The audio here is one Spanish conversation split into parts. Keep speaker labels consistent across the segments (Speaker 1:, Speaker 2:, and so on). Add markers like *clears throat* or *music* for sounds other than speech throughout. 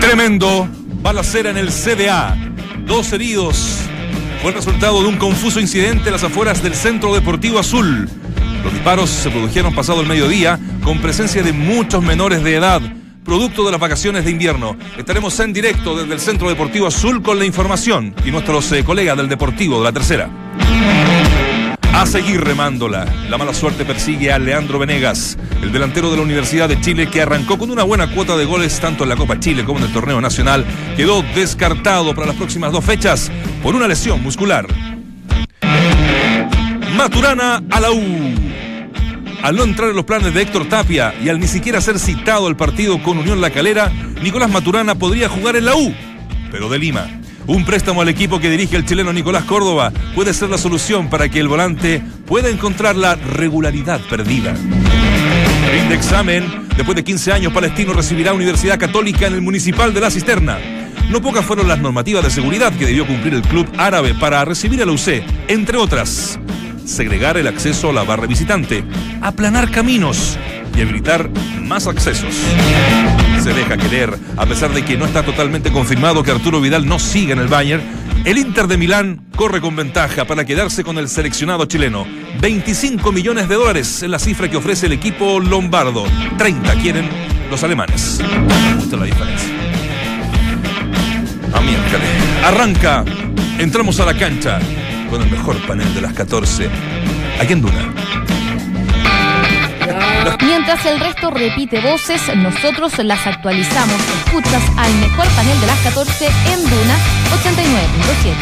Speaker 1: Tremendo balacera en el CDA. Dos heridos. Fue el resultado de un confuso incidente en las afueras del Centro Deportivo Azul. Los disparos se produjeron pasado el mediodía con presencia de muchos menores de edad, producto de las vacaciones de invierno. Estaremos en directo desde el Centro Deportivo Azul con la información y nuestros eh, colegas del Deportivo de la Tercera. A seguir remándola. La mala suerte persigue a Leandro Venegas, el delantero de la Universidad de Chile que arrancó con una buena cuota de goles tanto en la Copa Chile como en el torneo nacional. Quedó descartado para las próximas dos fechas por una lesión muscular. Maturana a la U. Al no entrar en los planes de Héctor Tapia y al ni siquiera ser citado al partido con Unión La Calera, Nicolás Maturana podría jugar en la U, pero de Lima. Un préstamo al equipo que dirige el chileno Nicolás Córdoba puede ser la solución para que el volante pueda encontrar la regularidad perdida. Rinde examen. Después de 15 años, Palestino recibirá Universidad Católica en el Municipal de la Cisterna. No pocas fueron las normativas de seguridad que debió cumplir el club árabe para recibir a la UC, entre otras. Segregar el acceso a la barra visitante, aplanar caminos y habilitar más accesos. Se deja querer, a pesar de que no está totalmente confirmado que Arturo Vidal no siga en el Bayern, el Inter de Milán corre con ventaja para quedarse con el seleccionado chileno. 25 millones de dólares es la cifra que ofrece el equipo lombardo. 30 quieren los alemanes. Esta es la diferencia. A miércoles. Arranca. Entramos a la cancha con el mejor panel de las 14. Aquí en Duna.
Speaker 2: Mientras el resto repite voces, nosotros las actualizamos. Escuchas al mejor panel de las 14 en Duna 89.7.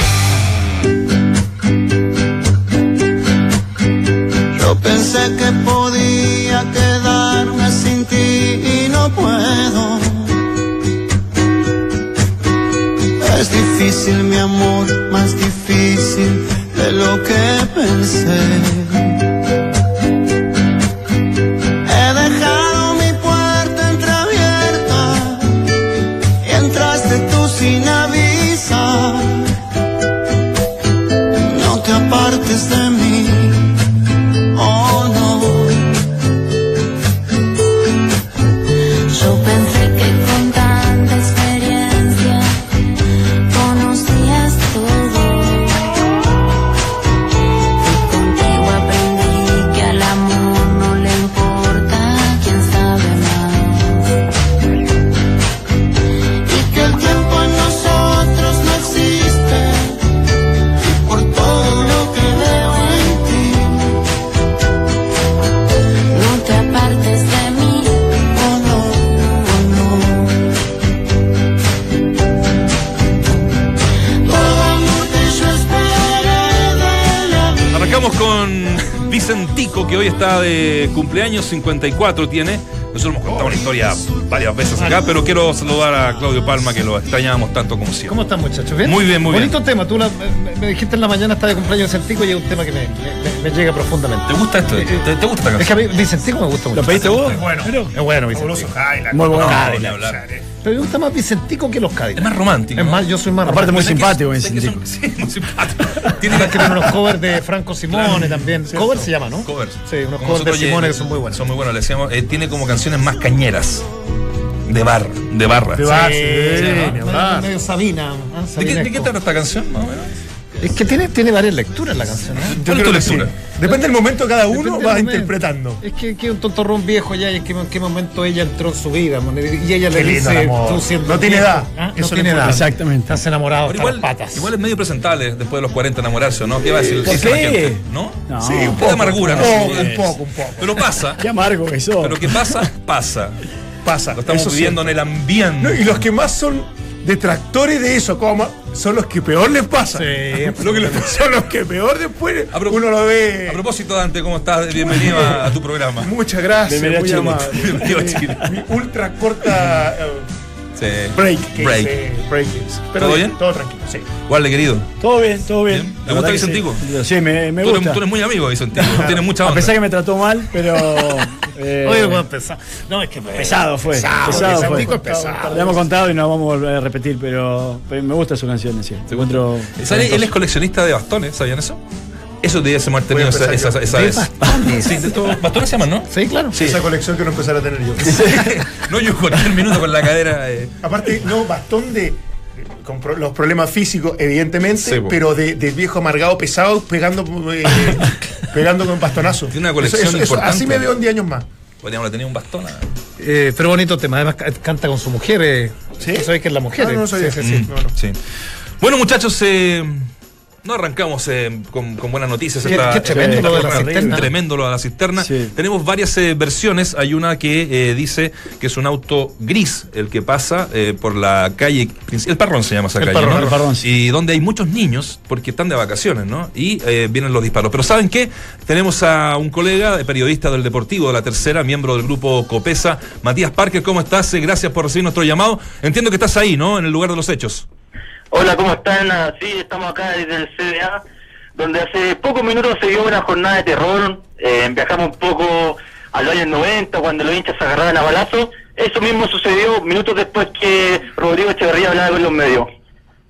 Speaker 3: Yo pensé que podía quedarme sin ti y no puedo. Es difícil mi amor, más difícil de lo que pensé.
Speaker 4: Que
Speaker 1: hoy está de cumpleaños, 54 tiene. Nosotros hemos contado una historia varias veces acá, pero quiero saludar a Claudio Palma, que lo extrañábamos tanto como siempre.
Speaker 5: ¿Cómo están muchachos? ¿Bien?
Speaker 1: Muy bien, muy
Speaker 5: Bonito
Speaker 1: bien.
Speaker 5: tema. Tú la- me, me dijiste en la mañana está de cumpleaños Vicentico y es un tema que me, me- me llega profundamente.
Speaker 1: ¿Te gusta esto? ¿Te, te gusta esta
Speaker 5: Es que a mí Vicentico me gusta mucho.
Speaker 6: ¿Lo pediste vos?
Speaker 5: Bueno, es bueno Vicentico.
Speaker 6: Muy bueno.
Speaker 1: No, ni hablar.
Speaker 5: Pero me gusta más Vicentico que los
Speaker 1: Es
Speaker 5: Cadillacs.
Speaker 1: más romántico.
Speaker 5: Es más, yo soy más
Speaker 6: Aparte, muy
Speaker 1: Sé que-
Speaker 6: simpático,
Speaker 1: que *laughs* Sí, muy simpático. Tiene
Speaker 5: que tener unos covers de Franco Simone también. Covers se llama, ¿no?
Speaker 1: Covers.
Speaker 5: Sí, unos
Speaker 1: Como
Speaker 5: covers de Simone que son muy buenos.
Speaker 1: Son muy buenos, le decíamos. eh, tiene como canciones más cañeras. De bar, de barra.
Speaker 6: De bar, sí,
Speaker 5: Sí,
Speaker 6: ni
Speaker 5: medio- Sabina. ¿ah?
Speaker 1: ¿De qué, de qué trata esta canción, más o menos?
Speaker 5: Es que tiene, tiene varias lecturas la canción. ¿eh?
Speaker 1: ¿Cuál es tu
Speaker 6: que sí.
Speaker 1: lectura?
Speaker 6: Depende del momento, cada uno va interpretando.
Speaker 5: Es que, que un tontorrón viejo ya y en qué, en qué momento ella entró en su vida. Y ella le dice, tú siendo
Speaker 6: No tiene
Speaker 5: viejo,
Speaker 6: edad.
Speaker 5: ¿ah?
Speaker 6: Eso
Speaker 5: No
Speaker 6: es
Speaker 5: tiene edad.
Speaker 7: Exactamente.
Speaker 5: Estás enamorado hasta
Speaker 1: igual,
Speaker 5: las patas.
Speaker 1: igual es medio presentable después de los 40 enamorarse, ¿o ¿no? ¿Qué va a decir?
Speaker 7: ¿Por qué?
Speaker 1: ¿No?
Speaker 7: No.
Speaker 6: Sí, un
Speaker 1: de
Speaker 6: poco.
Speaker 1: amargura,
Speaker 6: un
Speaker 1: ¿no?
Speaker 6: poco,
Speaker 1: Sí.
Speaker 6: un poco, un poco.
Speaker 1: Pero pasa.
Speaker 7: Qué amargo que sos.
Speaker 1: Pero que pasa, pasa.
Speaker 6: Pasa.
Speaker 1: Lo estamos
Speaker 6: eso es
Speaker 1: viviendo en el ambiente.
Speaker 6: No, y los que más son detractores de eso, como son los que peor les pasa.
Speaker 5: Sí, *laughs*
Speaker 6: Lo que les- son los que peor después
Speaker 1: A pro-
Speaker 6: uno lo ve.
Speaker 1: A propósito, Dante, ¿cómo estás? Bienvenido a, a tu programa.
Speaker 6: Muchas gracias,
Speaker 7: Bienvenido a
Speaker 6: muy
Speaker 7: Chile.
Speaker 6: amable.
Speaker 1: Bienvenido a Chile.
Speaker 6: Mi ultra corta break.
Speaker 1: Break.
Speaker 6: eh, break. Pero
Speaker 1: ¿Todo bien?
Speaker 6: Todo tranquilo, sí.
Speaker 1: Guarde, querido.
Speaker 7: Todo bien, todo bien.
Speaker 1: Bien. ¿Te gusta Vicentico?
Speaker 7: Sí, Sí, me, me
Speaker 1: Tú eres,
Speaker 7: gusta.
Speaker 1: tú eres muy amigo de Vicentico. Tienes mucha
Speaker 7: A
Speaker 1: onda.
Speaker 7: pesar que me trató mal, pero. *laughs* eh,
Speaker 5: Oye, bueno, pesado. No, es que
Speaker 7: pesado fue.
Speaker 5: Pesado,
Speaker 7: Pesado, fue.
Speaker 5: Es pesado.
Speaker 7: Le hemos contado y no vamos a volver a repetir, pero, pero me gusta su canción, sí. Te encuentro.
Speaker 1: Él es coleccionista de bastones, ¿sabían eso? Eso debe ser más tenido
Speaker 6: Voy a
Speaker 1: esa, esa, esa
Speaker 5: De
Speaker 1: vez.
Speaker 5: bastones.
Speaker 1: Sí, de todo- bastones se llaman, ¿no?
Speaker 5: Sí, claro.
Speaker 1: Sí.
Speaker 6: Esa colección quiero empezar a tener yo. *laughs*
Speaker 1: No, yo cualquier minuto con la cadera. eh.
Speaker 6: Aparte, no, bastón de. Con pro- los problemas físicos, evidentemente,
Speaker 1: Sí,
Speaker 6: pero de, de viejo amargado pesado pegando eh, *laughs* pegando con bastonazo.
Speaker 1: Tiene una colección
Speaker 6: Eso- eso-
Speaker 1: importante.
Speaker 6: Así me veo en 10 años más.
Speaker 1: Podríamos tener un bastón. ah.
Speaker 5: Eh, pero bonito tema. Además, ca- canta con su mujer. Eh.
Speaker 6: ¿Sí?
Speaker 5: ¿Tú ¿Sabes que es la mujer?
Speaker 6: Ah, no, no sabía.
Speaker 5: Sí, sí, sí.
Speaker 1: Mm,
Speaker 6: no, no.
Speaker 1: sí. Bueno, muchachos, eh, no arrancamos eh, con, con buenas noticias. Esta-
Speaker 5: qué tremendo
Speaker 1: esta
Speaker 5: lo de la cisterna.
Speaker 1: Tremendo lo de la cisterna.
Speaker 7: Sí.
Speaker 1: Tenemos varias eh, versiones. Hay una que eh, dice que es un auto gris el que pasa por la calle. El Parrón se llama esa
Speaker 5: El
Speaker 1: calle.
Speaker 5: Parrón,
Speaker 1: ¿no?
Speaker 7: el Parrón, sí.
Speaker 1: Y donde hay muchos niños porque están de vacaciones, ¿no? Y vienen los disparos. Pero ¿saben qué? Tenemos a un colega, periodista del Deportivo de la Tercera, miembro del grupo Copesa, Matías Parker. ¿Cómo estás? Gracias por recibir nuestro llamado. Entiendo que estás ahí, ¿no? En el lugar de los hechos.
Speaker 8: Hola, ¿cómo están? Ah, Sí, estamos acá desde el CDA, donde hace pocos minutos se dio una jornada de terror. Eh, viajamos un poco a los años 90, cuando los hinchas se agarraban a balazos. Eso mismo sucedió minutos después que Rodrigo Echeverría hablaba con los medios.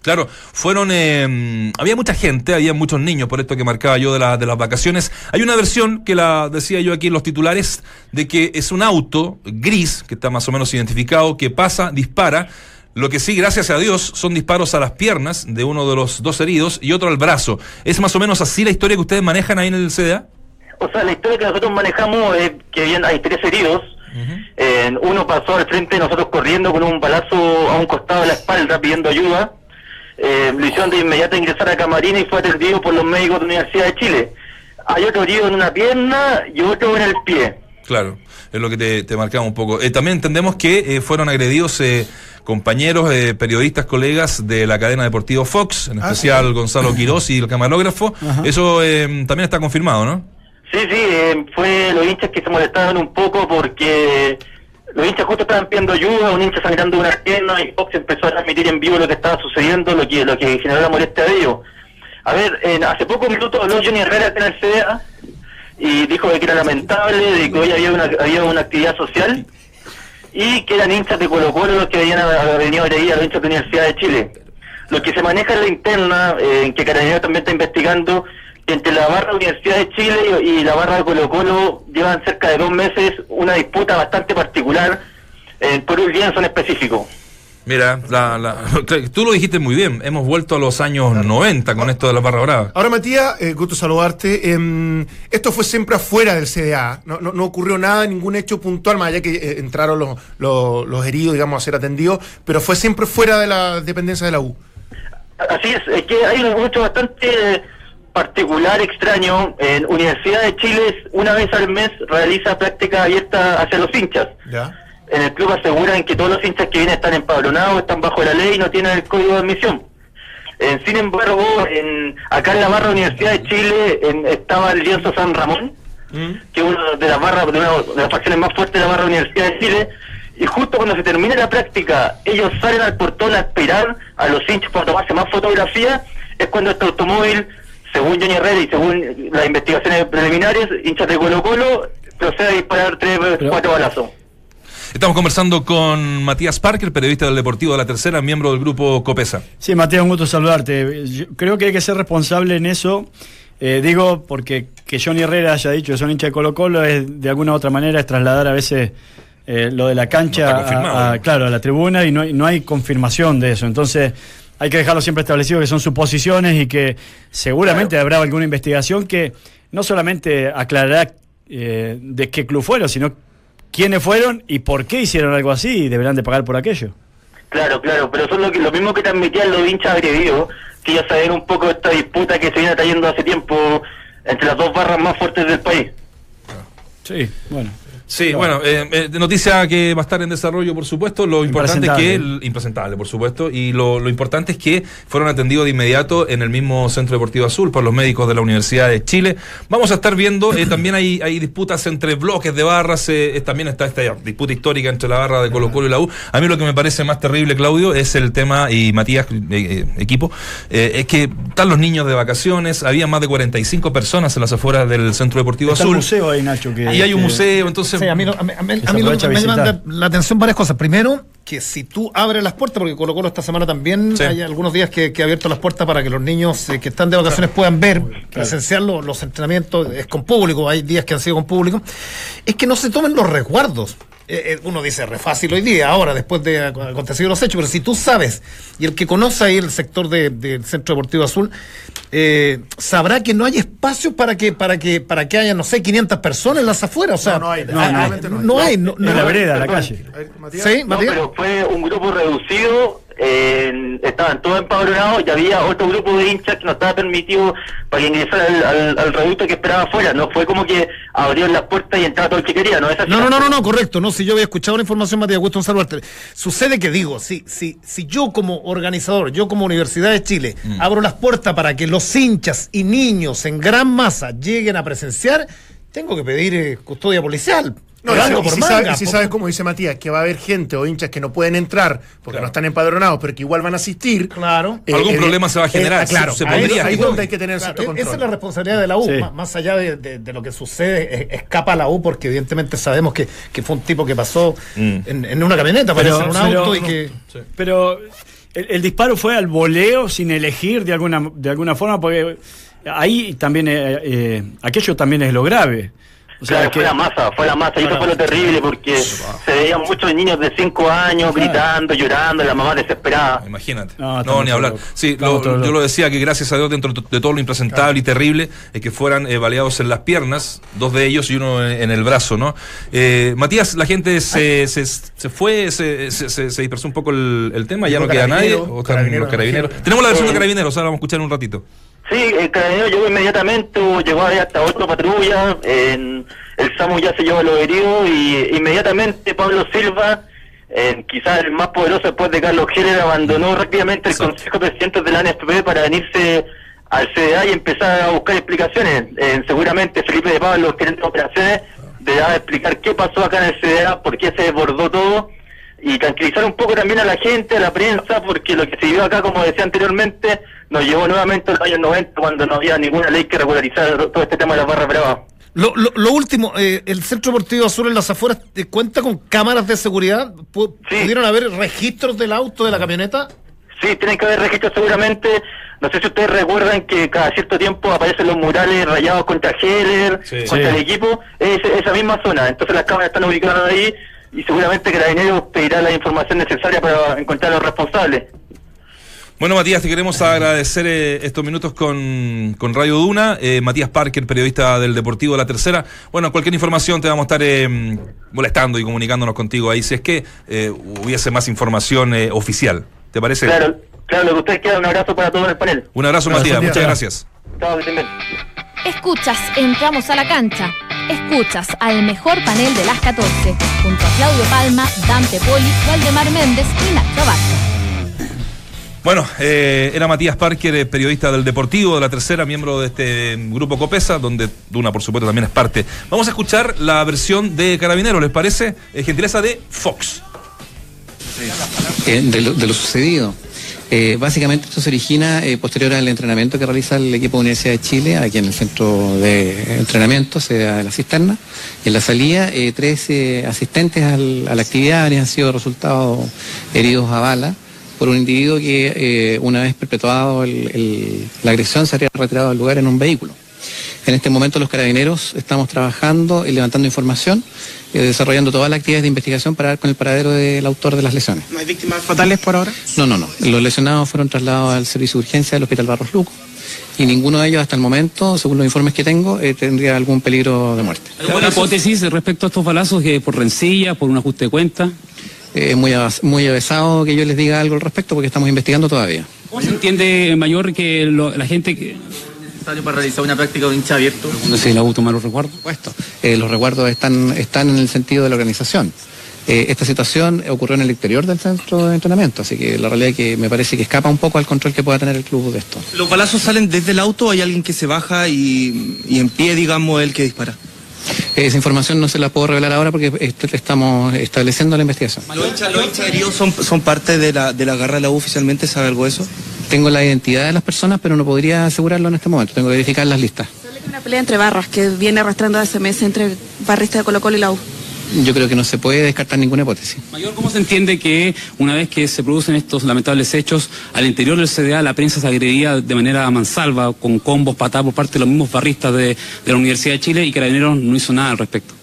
Speaker 1: Claro, fueron. eh, había mucha gente, había muchos niños, por esto que marcaba yo de, la- de las vacaciones. Hay una versión que la decía yo aquí en los titulares, de que es un auto gris, que está más o menos identificado, que pasa, dispara. Lo que sí, gracias a Dios, son disparos a las piernas de uno de los dos heridos y otro al brazo. ¿Es más o menos así la historia que ustedes manejan ahí en el CDA?
Speaker 8: O sea, la historia que nosotros manejamos es que bien hay tres heridos. Eh, uno pasó al frente de nosotros corriendo con un balazo a un costado de la espalda pidiendo ayuda. Eh, lo hicieron de inmediato ingresar a Camarina y fue atendido por los médicos de la Universidad de Chile. Hay otro herido en una pierna y otro en el pie.
Speaker 1: Claro, es lo que te, te marcaba un poco. Eh, también entendemos que eh, fueron agredidos eh, compañeros, eh, periodistas, colegas de la cadena deportiva Fox, en
Speaker 6: Ah,
Speaker 1: especial Gonzalo Quirós y el camarógrafo. Eso eh, también está confirmado, ¿no?
Speaker 8: Sí, sí, eh, fue los hinchas que se molestaron un poco porque los hinchas justo estaban pidiendo ayuda, un hincha sangrando una pierna y Fox empezó a transmitir en vivo lo que estaba sucediendo, lo que lo que generó la molestia de ellos. A ver, en- hace pocos minutos habló Johnny Herrera en el CDA y dijo que era lamentable, de que hoy había una, había una actividad social y que eran hinchas de Colo Colo los que habían venido a agredir a los hinchas de la Universidad de Chile. Lo que se maneja en la interna, eh, que Carabineros también está investigando, entre la barra de Universidad de Chile y, la barra de Colo Colo llevan cerca de dos meses una disputa bastante particular eh, por un lienzo en específico.
Speaker 1: Mira, la- la- *laughs* tú lo dijiste muy bien, hemos vuelto a los años 90 con esto de la barra brava.
Speaker 6: Ahora, Matías, eh, gusto saludarte. Em, esto fue siempre afuera del CDA. No, no, no ocurrió nada, ningún hecho puntual, más allá que eh, entraron los, los, los heridos, digamos, a ser atendidos, pero fue siempre fuera de la dependencia de la U.
Speaker 8: Así es, es que hay un hecho bastante particular, extraño. En Universidad de Chile, una vez al mes, realiza práctica abierta hacia los hinchas.
Speaker 6: ¿Ya?
Speaker 8: En el club aseguran que todos los hinchas que vienen están empadronados, están bajo la ley y no tienen el código de admisión. Eh, sin embargo, en, acá en la barra Universidad de Chile en- estaba el lienzo San Ramón, que es una de las barras, de, una de las facciones más fuertes de la barra Universidad de Chile. Y justo cuando se termina la práctica, ellos salen al portón a esperar a los hinchas para tomarse más fotografías. Es cuando este automóvil, según Johnny Herrera y según las investigaciones preliminares, hinchas de Colo Colo, procede a disparar tres, cuatro balazos.
Speaker 1: Estamos conversando con Matías Parker, periodista del Deportivo de la Tercera, miembro del grupo Copesa.
Speaker 7: Sí, Mateo, un gusto saludarte. Yo creo que hay que ser responsable en eso. Eh, digo, porque que Johnny Herrera haya dicho que son hincha de Colo Colo es de alguna u otra manera es trasladar a veces eh, lo de la cancha
Speaker 1: No
Speaker 7: a, claro, a la tribuna y no hay, no hay confirmación de eso. Entonces hay que dejarlo siempre establecido que son suposiciones y que seguramente habrá alguna investigación que no solamente aclarará eh, de qué club fueron, sino quiénes fueron y por qué hicieron algo así y deberán de pagar por aquello.
Speaker 8: Claro, claro, pero son lo, que, lo mismo que transmitían los hinchas agredidos, que ya saben un poco esta disputa que se viene trayendo hace tiempo entre las dos barras más fuertes del país.
Speaker 7: Sí, bueno.
Speaker 1: Sí, bueno, eh, eh, noticia que va a estar en desarrollo, por supuesto. Lo importante es que. el- impresentable, por supuesto. Y lo, lo importante es que fueron atendidos de inmediato en el mismo Centro Deportivo Azul por los médicos de la Universidad de Chile. Vamos a estar viendo, eh, también hay, hay disputas entre bloques de barras. eh, eh, también está esta disputa histórica entre la barra de Colo Colo y la U. A mí lo que me parece más terrible, Claudio, es el tema, y Matías, eh, equipo, es que están los niños de vacaciones. Había más de 45 personas en las afueras del Centro Deportivo
Speaker 7: Está
Speaker 1: Azul.
Speaker 7: museo ahí, Nacho. Que,
Speaker 1: Y hay un
Speaker 7: que-
Speaker 1: museo, entonces.
Speaker 5: Sí, a mí, lo- a mí- a mí-
Speaker 7: Que
Speaker 5: a
Speaker 7: se
Speaker 5: mí lo-
Speaker 7: aprovecha a
Speaker 5: me llaman la, atención varias cosas. Primero, que si tú abres las puertas, porque Colo Colo esta semana también
Speaker 1: Sí.
Speaker 5: hay algunos días que, que ha abierto las puertas para que los niños eh, que están de vacaciones puedan ver, presenciar los, los entrenamientos, es con público, hay días que han sido con público, es que no se tomen los resguardos. Eh, eh, uno dice re fácil hoy día, ahora, después de ac- acontecidos los hechos, pero si tú sabes, y el que conoce ahí el sector de- del Centro Deportivo Azul, eh, sabrá que no hay espacio para que, para que, para que haya, no sé, 500 personas en las afueras. O sea,
Speaker 6: No, no hay, no hay.
Speaker 5: no hay. no-
Speaker 7: En la vereda, en la calle.
Speaker 6: A ver, Matías.
Speaker 5: ¿Sí,
Speaker 8: No,
Speaker 5: Matías?
Speaker 8: pero fue un grupo reducido, eh, estaban todos empadronados y había otro grupo de hinchas que no estaba permitido para que ingresara al, al, al reducto que esperaba afuera. No fue como que abrieron las puertas y entraba todo el que quería, ¿no? Es así
Speaker 5: No, no, no, no, correcto. No, si yo había escuchado la información, Matías, gusto en saludarte. Sucede que digo, si, si, si yo como organizador, yo como Universidad de Chile, abro las puertas para que los hinchas y niños en gran masa lleguen a presenciar, tengo que pedir eh, custodia policial.
Speaker 6: No, si, y si
Speaker 5: manga,
Speaker 6: sabes, si
Speaker 5: por-
Speaker 6: sabes, como dice Matías, que va a haber gente o hinchas que no pueden entrar porque no están empadronados, pero que igual van a asistir.
Speaker 5: Claro.
Speaker 1: Algún problema se va a generar,
Speaker 6: ah, claro,
Speaker 1: se- se
Speaker 6: ahí- donde hay que tener
Speaker 5: Claro,
Speaker 6: cierto
Speaker 5: e-
Speaker 6: control.
Speaker 5: esa es la responsabilidad de la U,
Speaker 7: Sí.
Speaker 5: más, más allá de, de- de lo que sucede, escapa a la U porque evidentemente sabemos que, que fue un tipo que pasó
Speaker 1: Mm.
Speaker 5: en, en una camioneta, parece en un auto y que...
Speaker 7: Pero el, el disparo fue al voleo sin elegir de alguna, de alguna forma, porque ahí también, eh, eh, aquello también es lo grave. O sea,
Speaker 8: Claro,
Speaker 7: que,
Speaker 8: fue la masa, fue la masa, y eso fue lo terrible porque se veían muchos niños de 5 años gritando, llorando, la mamá desesperada.
Speaker 1: Imagínate.
Speaker 7: No,
Speaker 1: ni hablar. Sí, lo- yo lo decía que gracias a Dios, dentro de todo lo impresentable y terrible, es que fueran eh, baleados en las piernas, dos de ellos y uno en, en el brazo, ¿no? Eh, Matías, la gente se, se, se fue, se, se, se- se dispersó un poco el, el tema, ya no queda nadie. O están los carabineros. Tenemos la versión de
Speaker 8: Eh,
Speaker 1: carabineros, ahora vamos a escuchar un ratito.
Speaker 8: Sí, el carabinero llegó inmediatamente, llegó ahí hasta otra patrulla, en- el SAMU ya se llevó a los heridos y inmediatamente Pablo Silva, eh, quizás el más poderoso después de Carlos Heller, abandonó rápidamente el. Consejo de Presidentes de la NFP para venirse al CDA y empezar a buscar explicaciones. Eh, seguramente Felipe de Pablo, gerente de operaciones, deberá explicar qué pasó acá en el CDA, por qué se desbordó todo y tranquilizar un poco también a la gente, a la prensa, porque lo que se vio acá, como decía anteriormente, nos llevó nuevamente a los años 90 cuando no había ninguna ley que regularizara todo este tema de las barras bravas.
Speaker 5: Lo, lo, lo último, eh, el Centro Deportivo Azul en las afueras eh, cuenta con cámaras de seguridad.
Speaker 8: Sí.
Speaker 5: ¿Pudieron haber registros del auto, de la camioneta?
Speaker 8: Sí, tienen que haber registros seguramente. No sé si ustedes recuerdan que cada cierto tiempo aparecen los murales rayados contra Heller,
Speaker 1: Sí.
Speaker 8: contra
Speaker 7: Sí.
Speaker 8: el equipo. Es esa misma zona. Entonces las cámaras están ubicadas ahí y seguramente Carabineros pedirá la información necesaria para encontrar a los responsables.
Speaker 1: Bueno, Matías, te queremos agradecer eh, estos minutos con, con Radio Duna. Eh, Matías Parker, periodista del Deportivo La Tercera. Bueno, cualquier información te vamos a estar eh, molestando y comunicándonos contigo ahí si es que eh, hubiese más información eh, oficial. ¿Te parece?
Speaker 8: Claro, claro, lo que ustedes quieran, un abrazo para todos en el panel.
Speaker 1: Un abrazo,
Speaker 6: Gracias,
Speaker 1: Matías.
Speaker 6: Matías.
Speaker 1: Muchas gracias.
Speaker 8: Chao, que estén bien.
Speaker 2: Escuchas, entramos a la cancha. Escuchas al mejor panel de las 14, junto a Claudio Palma, Dante Poli, Valdemar Méndez y Nacho Vázquez.
Speaker 1: Bueno, eh, era Matías Parker, eh, periodista del Deportivo de La Tercera, miembro de este mm, grupo Copesa, donde Duna, por supuesto, también es parte. Vamos a escuchar la versión de Carabinero, ¿les parece? Eh, gentileza de Fox.
Speaker 9: eh, de, lo, de lo sucedido. Eh, básicamente esto se origina eh, posterior al entrenamiento que realiza el equipo de Universidad de Chile, aquí en el centro de entrenamiento, sea de la cisterna. En la salida, eh, tres asistentes a la actividad habrían sido resultados heridos a bala por un individuo que una vez perpetuado la agresión se habría retirado del lugar en un vehículo. En este momento los carabineros estamos trabajando y levantando información, eh, desarrollando todas las actividades de investigación para dar con el paradero del autor de las lesiones.
Speaker 10: ¿No hay víctimas fatales por ahora?
Speaker 9: No, no, no. Los lesionados fueron trasladados al servicio de urgencia del Hospital Barros Luco y ninguno de ellos hasta el momento, según los informes que tengo, eh, tendría algún peligro de muerte.
Speaker 11: ¿Alguna hipótesis respecto a estos balazos que por rencilla, por un ajuste de cuenta?
Speaker 9: Es Eh, muy, avas- muy avesado que yo les diga algo al respecto porque estamos investigando todavía.
Speaker 11: ¿Cómo se entiende, Mayor, que lo- la gente que...
Speaker 10: Para realizar una práctica de hincha abierto.
Speaker 11: No sé si la auto malos recuerdos.
Speaker 9: Puesto. Eh, los resguardos están, están en el sentido de la organización. Eh, esta situación ocurrió en el exterior del centro de entrenamiento, así que la realidad es que me parece que escapa un poco al control que pueda tener el club de esto.
Speaker 10: ¿Los balazos salen desde el auto o hay alguien que se baja y, y en pie, digamos, el que dispara?
Speaker 9: Esa información no se la puedo revelar ahora porque est- estamos estableciendo la investigación.
Speaker 10: ¿Los hinchas, heridos son, son parte de la, de la garra de la U oficialmente? ¿Sabe algo de eso?
Speaker 9: Tengo la identidad de las personas, pero no podría asegurarlo en este momento. Tengo que verificar las listas.
Speaker 12: Una pelea entre barras que viene arrastrando hace meses entre barristas de Colo Colo y la U.
Speaker 9: yo creo que no se puede descartar ninguna hipótesis.
Speaker 11: Mayor, ¿cómo se entiende que una vez que se producen estos lamentables hechos, al interior del CDA la prensa se agredía de manera mansalva, con combos, patadas por parte de los mismos barristas de, de la Universidad de Chile y Carabineros no hizo nada al respecto?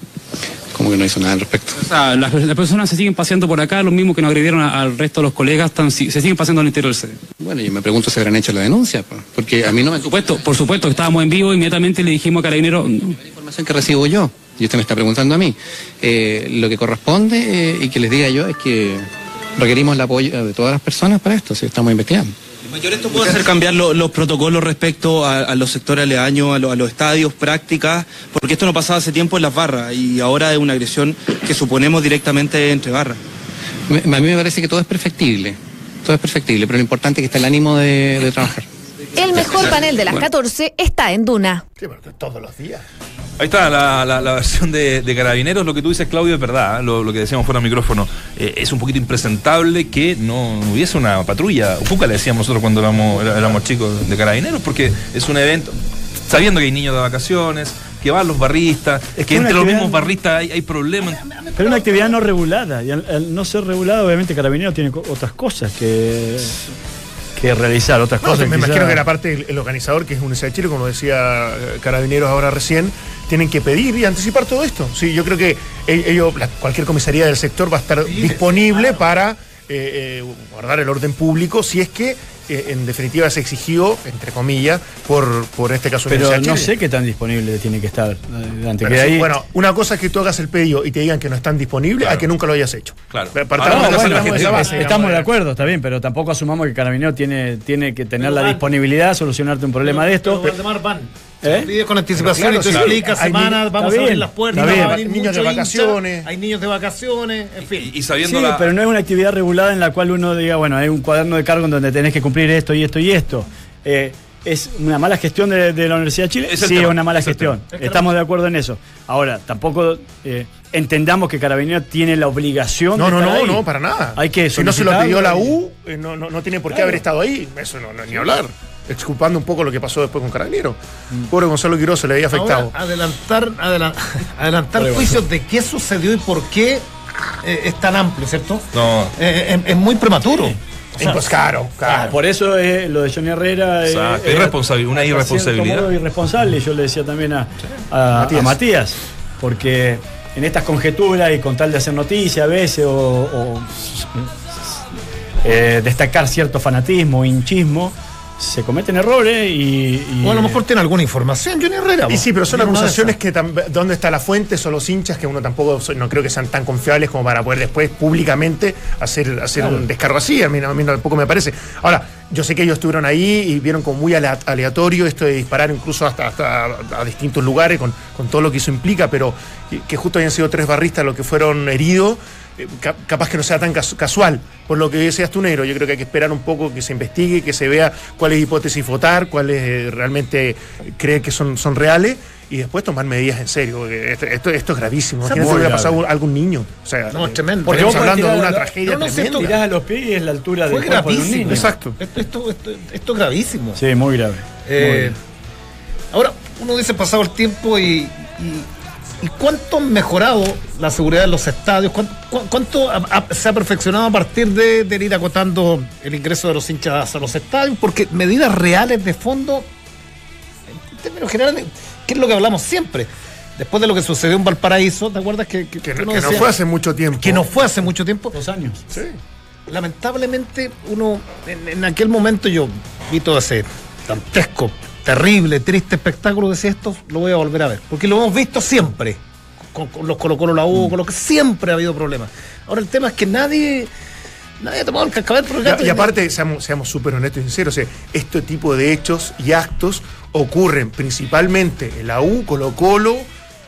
Speaker 9: Como que no hizo nada al respecto.
Speaker 11: O sea, las, las personas se siguen paseando por acá, los mismos que nos agredieron a- al resto de los colegas, están- si- se siguen paseando al interior del CDA.
Speaker 9: Bueno, yo me pregunto si habrán hecho la denuncia, porque a mí no me...
Speaker 11: Por supuesto, por supuesto, estábamos en vivo, inmediatamente le dijimos a Carabineros,
Speaker 9: la información que recibo yo, y usted me está preguntando a mí, eh, lo que corresponde eh, y que les diga yo es que requerimos el apoyo de todas las personas para esto, si estamos investigando.
Speaker 10: Mayor, ¿esto puede hacer cambiar lo- los protocolos respecto a, a los sectores aledaños, a, lo- a los estadios, prácticas? Porque esto no pasaba hace tiempo en las barras y ahora es una agresión que suponemos directamente entre barras.
Speaker 9: Me- a mí me parece que todo es perfectible, todo es perfectible, pero lo importante es que está el ánimo de, de trabajar.
Speaker 2: El mejor panel de las 14 está en Duna.
Speaker 5: Sí, pero todos los días.
Speaker 1: Ahí está la, la- la versión de, de Carabineros. Lo que tú dices, Claudio, es verdad. ¿eh? Lo, lo que decíamos fuera del micrófono. Eh, es un poquito impresentable que no hubiese una patrulla. Puca le decíamos nosotros cuando éramos, éramos chicos de Carabineros, porque es un evento. Sabiendo que hay niños de vacaciones, que van los barristas,
Speaker 7: Es
Speaker 1: que entre los mismos barristas hay, hay problemas.
Speaker 7: Pero una actividad no regulada. Y al, al no ser regulada, obviamente Carabineros tiene co- otras cosas que, que realizar, otras
Speaker 6: No,
Speaker 7: cosas.
Speaker 6: me
Speaker 7: quizá-
Speaker 6: imagino que la parte del el organizador, que es Universidad de Chile, como decía eh, Carabineros ahora recién, tienen que pedir y anticipar todo esto. Sí, yo creo que e- ellos, la- cualquier comisaría del sector va a estar disponible para eh, eh, guardar el orden público si es que eh, en definitiva se exigió, entre comillas, por, por este caso
Speaker 7: Pero no sé qué tan disponible tiene que estar.
Speaker 6: Pero
Speaker 7: que
Speaker 6: sí,
Speaker 7: ahí-
Speaker 6: bueno, una cosa es que tú hagas el pedido y te digan que no están disponibles a que nunca lo hayas hecho.
Speaker 1: Claro.
Speaker 6: Partamos,
Speaker 7: Ah, no, bueno,
Speaker 6: base,
Speaker 7: estamos
Speaker 6: digamos,
Speaker 7: de acuerdo, está bien, pero tampoco asumamos que Carabinero tiene, tiene que tener la disponibilidad, solucionarte un problema de esto.
Speaker 5: Pero.
Speaker 7: ¿Eh?
Speaker 5: Pide con anticipación
Speaker 6: Pero
Speaker 5: y tú
Speaker 6: claro,
Speaker 5: explicas semanas,
Speaker 6: niños-
Speaker 5: vamos a abrir las puertas, va a venir
Speaker 6: Niños de vacaciones.
Speaker 5: hay niños de vacaciones, en fin.
Speaker 1: Y, y sabiendo
Speaker 7: Sí,
Speaker 1: la.
Speaker 7: pero no es una actividad regulada en la cual uno diga, bueno, hay un cuaderno de cargo en donde tenés que cumplir esto y esto y esto. Eh, ¿Es una mala gestión de, de la Universidad de Chile?
Speaker 1: Es
Speaker 7: sí,
Speaker 1: tema,
Speaker 7: es una mala
Speaker 1: es
Speaker 7: gestión. Estamos de acuerdo en eso. Ahora, tampoco eh, entendamos que Carabinero tiene la obligación
Speaker 6: No,
Speaker 7: de
Speaker 6: no,
Speaker 7: estar
Speaker 6: no,
Speaker 7: ahí.
Speaker 6: no, para nada.
Speaker 7: Hay que
Speaker 6: si no se lo pidió la U, eh, no, no, no tiene por qué
Speaker 7: Claro.
Speaker 6: haber estado ahí. Eso no, no, ni hablar. Exculpando un poco lo que pasó después con Carabinero.
Speaker 7: Mm.
Speaker 6: Pobre Gonzalo Quiroz se le había afectado.
Speaker 5: Ahora, adelantar, adela- adelantar juicios de qué sucedió y por qué eh, es tan amplio, ¿cierto?
Speaker 1: No.
Speaker 5: Eh, es, es muy prematuro. O sea,
Speaker 6: pues claro, claro.
Speaker 7: Por eso es lo de Johnny Herrera. eh,
Speaker 1: Exacto,
Speaker 7: eh,
Speaker 1: irresponsabil- una irresponsabilidad.
Speaker 7: irresponsable, yo le decía también a, a- a
Speaker 6: Matías.
Speaker 7: Matías. porque en estas conjeturas y con tal de hacer noticia a veces o, o, eh, destacar cierto fanatismo, hinchismo, se cometen errores y. y-
Speaker 5: O a lo mejor tiene alguna información, Johnny Herrera.
Speaker 6: Y sí, pero son acusaciones que dónde está la fuente, son los hinchas que uno tampoco no creo que sean tan confiables como para poder después públicamente hacer, hacer un descargo así. A mí, a mí tampoco me parece. Ahora, yo sé que ellos estuvieron ahí y vieron como muy alea- aleatorio esto de disparar incluso hasta, hasta a, a distintos lugares con, con todo lo que eso implica, pero que- que justo hayan sido tres barristas los que fueron heridos. Eh, ca- capaz que no sea tan casu- casual, por lo que decías tú, Negro. Yo creo que hay que esperar un poco que se investigue, que se vea cuáles hipótesis votar, cuáles eh, realmente cree que son, son reales y después tomar medidas en serio. Esto, esto, esto es gravísimo. Imagínate si hubiera pasado a algún niño. O sea,
Speaker 5: No, es tremendo.
Speaker 6: Porque estamos hablando de una tragedia
Speaker 5: no, no
Speaker 6: tremenda.
Speaker 7: Tirás a los pies y es la altura
Speaker 5: Fue
Speaker 7: del cuerpo de un
Speaker 5: gravísimo.
Speaker 7: niño.
Speaker 6: Exacto.
Speaker 5: Esto, esto, esto- esto es gravísimo.
Speaker 7: Sí, muy grave.
Speaker 5: Eh,
Speaker 7: Muy
Speaker 5: ahora, uno dice pasado el tiempo y, y, y cuánto ha mejorado la seguridad de los estadios, cuánto, cu- cuánto ha- ha- se ha perfeccionado a partir de, de ir acotando el ingreso de los hinchas a los estadios, porque medidas reales de fondo, en términos generales, ¿qué es lo que hablamos siempre? Después de lo que sucedió en Valparaíso, ¿te acuerdas que, que-
Speaker 6: Que,
Speaker 5: que
Speaker 6: no- que fue hace mucho tiempo.
Speaker 5: que no fue hace mucho tiempo?
Speaker 7: Dos años.
Speaker 6: Sí.
Speaker 5: lamentablemente uno en, en aquel momento yo vi todo ese dantesco, terrible, triste espectáculo, decía esto, lo voy a volver a ver, porque lo hemos visto siempre, con, con los Colo Colo la U, con lo que siempre ha habido problemas. Ahora el tema es que nadie, nadie ha tomado el cascabel por el gato
Speaker 6: Y, y aparte, seamos seamos súper honestos y sinceros, o sea, este tipo de hechos y actos ocurren principalmente en la U, Colo Colo,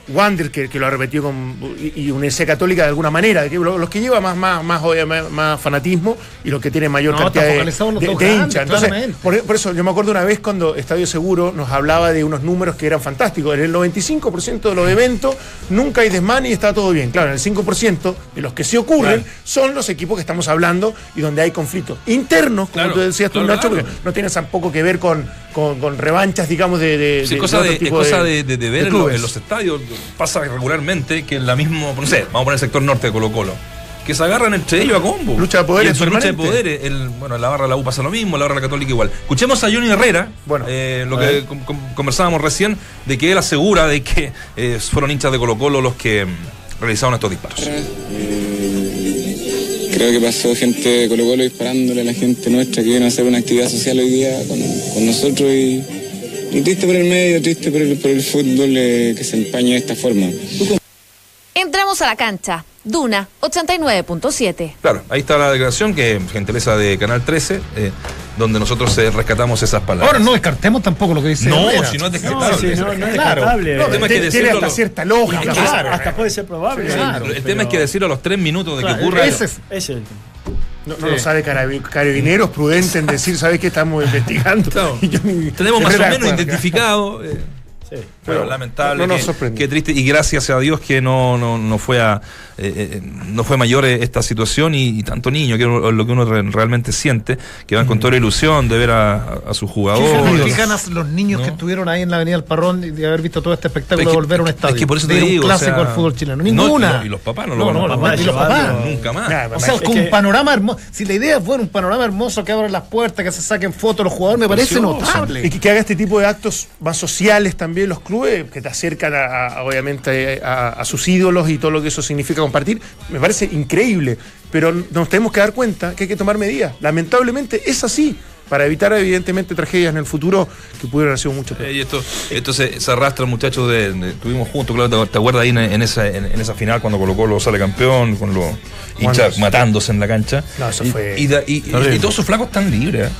Speaker 6: Wander, que, que lo ha repetido con, y, y Universidad Católica de alguna manera, que lo- los que llevan más, más, más, obvia- más, más fanatismo y los que tienen mayor
Speaker 5: No,
Speaker 6: cantidad de, de- hinchas. Entonces, por, por eso yo me acuerdo una vez cuando Estadio Seguro nos hablaba de unos números que eran fantásticos. En el 95% de los eventos nunca hay desmán y está todo bien. Claro, en el 5% de los que sí ocurren son los equipos que estamos hablando y donde hay conflictos internos, como
Speaker 1: Claro,
Speaker 6: tú decías tú,
Speaker 1: claro,
Speaker 6: Nacho,
Speaker 1: claro.
Speaker 6: porque no tienen tampoco que ver con, con, con revanchas, digamos, de. de-
Speaker 1: Sí,
Speaker 6: de-
Speaker 1: cosa
Speaker 6: de
Speaker 1: de,
Speaker 6: otro
Speaker 1: es cosa de, de- de ver en, los,
Speaker 6: clubes.
Speaker 1: en los estadios. Pasa regularmente que en la misma, no sé, vamos a poner el sector norte de Colo Colo. Que se agarran entre ellos a combo.
Speaker 6: Lucha de poderes
Speaker 1: Y en su lucha de poderes. El, bueno, la barra de la U pasa lo mismo, la barra de la Católica igual. Escuchemos a Johnny Herrera,
Speaker 6: Bueno,
Speaker 1: eh, lo que
Speaker 6: ver.
Speaker 1: com- com- conversábamos recién, de que él asegura de que eh, fueron hinchas de Colo Colo los que mm, realizaron estos disparos.
Speaker 12: Creo que pasó gente de Colo Colo disparándole a la gente nuestra que vino a hacer una actividad social hoy día con, con nosotros y triste por el medio, triste por el, por el fútbol eh, que se empaña de esta forma.
Speaker 2: Entramos a la cancha. Duna 89.7.
Speaker 1: Claro, ahí está la declaración que gentileza de Canal 13, eh, donde nosotros eh, rescatamos esas palabras.
Speaker 5: Ahora no descartemos tampoco lo que dice.
Speaker 1: No,
Speaker 5: Herrera.
Speaker 1: si no es
Speaker 7: No,
Speaker 1: descartable.
Speaker 7: sí, no, no es
Speaker 5: Claro.
Speaker 7: descartable.
Speaker 5: No,
Speaker 1: el tema es que
Speaker 6: Tiene
Speaker 1: decirlo
Speaker 6: hasta
Speaker 1: lo-
Speaker 6: cierta lógica.
Speaker 7: Hasta-
Speaker 6: claro.
Speaker 7: hasta puede ser probable.
Speaker 5: Claro.
Speaker 1: el tema es que decirlo a los tres minutos de que ocurra.
Speaker 5: ese es-
Speaker 7: Ese es el
Speaker 6: No, no lo sabe carabi- carabineros prudente en decir, ¿sabes qué estamos investigando? *laughs* Yo ni-
Speaker 1: Tenemos más o menos identificado. eh,
Speaker 7: Sí.
Speaker 1: Pero
Speaker 6: Pero
Speaker 1: lamentable,
Speaker 6: no nos
Speaker 1: que-
Speaker 6: sorprendió.
Speaker 1: qué triste y gracias a Dios que no, no, no fue a, eh, eh, no fue mayor eh, esta situación y, y tanto niño, que es lo que uno re- realmente siente, que van con toda la ilusión de ver a, a- a sus
Speaker 5: ¿Qué
Speaker 1: jugadores.
Speaker 5: qué ganas los niños
Speaker 1: No.
Speaker 5: que estuvieron ahí en la Avenida del Parrón y de haber visto todo este espectáculo
Speaker 1: Es que-
Speaker 5: de volver a un
Speaker 1: es
Speaker 5: estadio?
Speaker 1: que por eso te
Speaker 5: un
Speaker 1: digo, o
Speaker 5: clásico
Speaker 1: sea,
Speaker 5: del fútbol chileno.
Speaker 1: no,
Speaker 5: Ninguna.
Speaker 1: y los- y los papás no lo van a-
Speaker 7: papás
Speaker 5: y los papás.
Speaker 1: Nunca más.
Speaker 6: Nada,
Speaker 5: O sea,
Speaker 7: Es
Speaker 5: con
Speaker 7: que-
Speaker 5: un panorama hermoso. Si la idea fuera un panorama hermoso que abran las puertas, que se saquen fotos los jugadores, me parece
Speaker 1: Precioso.
Speaker 5: notable.
Speaker 6: Y que, que haga este tipo de actos más sociales también los clubes, que te acercan a, a- obviamente a, a sus ídolos y todo lo que eso significa compartir, me parece increíble. Pero nos tenemos que dar cuenta que hay que tomar medidas. Lamentablemente es así, para evitar evidentemente tragedias en el futuro que pudieran haber sido mucho peor.
Speaker 1: Eh, y esto, esto se, se arrastra, muchachos, de, de- estuvimos juntos, claro, ¿te, te acuerdas ahí en, en esa, en, en esa final cuando colocó lo sale campeón, con los hinchas matándose en la cancha?
Speaker 6: No, eso
Speaker 1: Y-
Speaker 6: fue
Speaker 1: Y, da- y- y-
Speaker 6: terrible.
Speaker 1: y todos esos flacos están libres. ¿eh?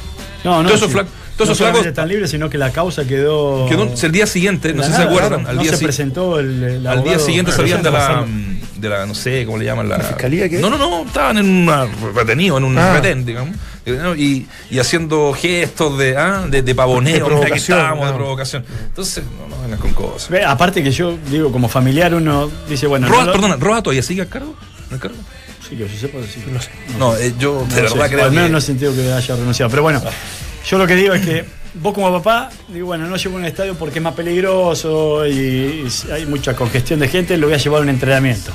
Speaker 7: No, no.
Speaker 1: Todos esos
Speaker 7: sí.
Speaker 1: flac- todos
Speaker 7: no
Speaker 1: esos
Speaker 7: solamente
Speaker 1: flacos-
Speaker 7: están libres, sino que la causa quedó.
Speaker 1: Quedó el día siguiente, no sé si se acuerdan,
Speaker 7: claro.
Speaker 1: al
Speaker 7: no
Speaker 1: día
Speaker 7: se
Speaker 1: si-
Speaker 7: presentó el, el
Speaker 1: Al día siguiente salían de la, de la, no sé, ¿cómo le llaman? La,
Speaker 6: fiscalía qué?
Speaker 1: No, no, no, estaban en una retenido, en un
Speaker 6: Ah.
Speaker 1: retén, digamos, y, y haciendo gestos de, ah, de, de pavoneo,
Speaker 6: De provocación,
Speaker 1: estábamos, de provocación. Entonces, no, no vengan con cosas.
Speaker 7: Ve, Aparte que yo digo, como familiar, uno dice, bueno.
Speaker 1: Roa,
Speaker 7: no lo-
Speaker 1: perdona, ¿Roa todavía sigue al cargo? ¿Al cargo?
Speaker 7: Sí, que yo sepa, sí.
Speaker 6: No sé.
Speaker 1: No, eh, yo de
Speaker 7: No
Speaker 1: verdad
Speaker 7: sé,
Speaker 1: creo
Speaker 7: al menos
Speaker 1: que...
Speaker 7: no he sentido que haya renunciado. Pero bueno, yo lo que digo es que vos como papá, digo, bueno, no llevo un estadio porque es más peligroso y, hay mucha congestión de gente, lo voy a llevar a un entrenamiento.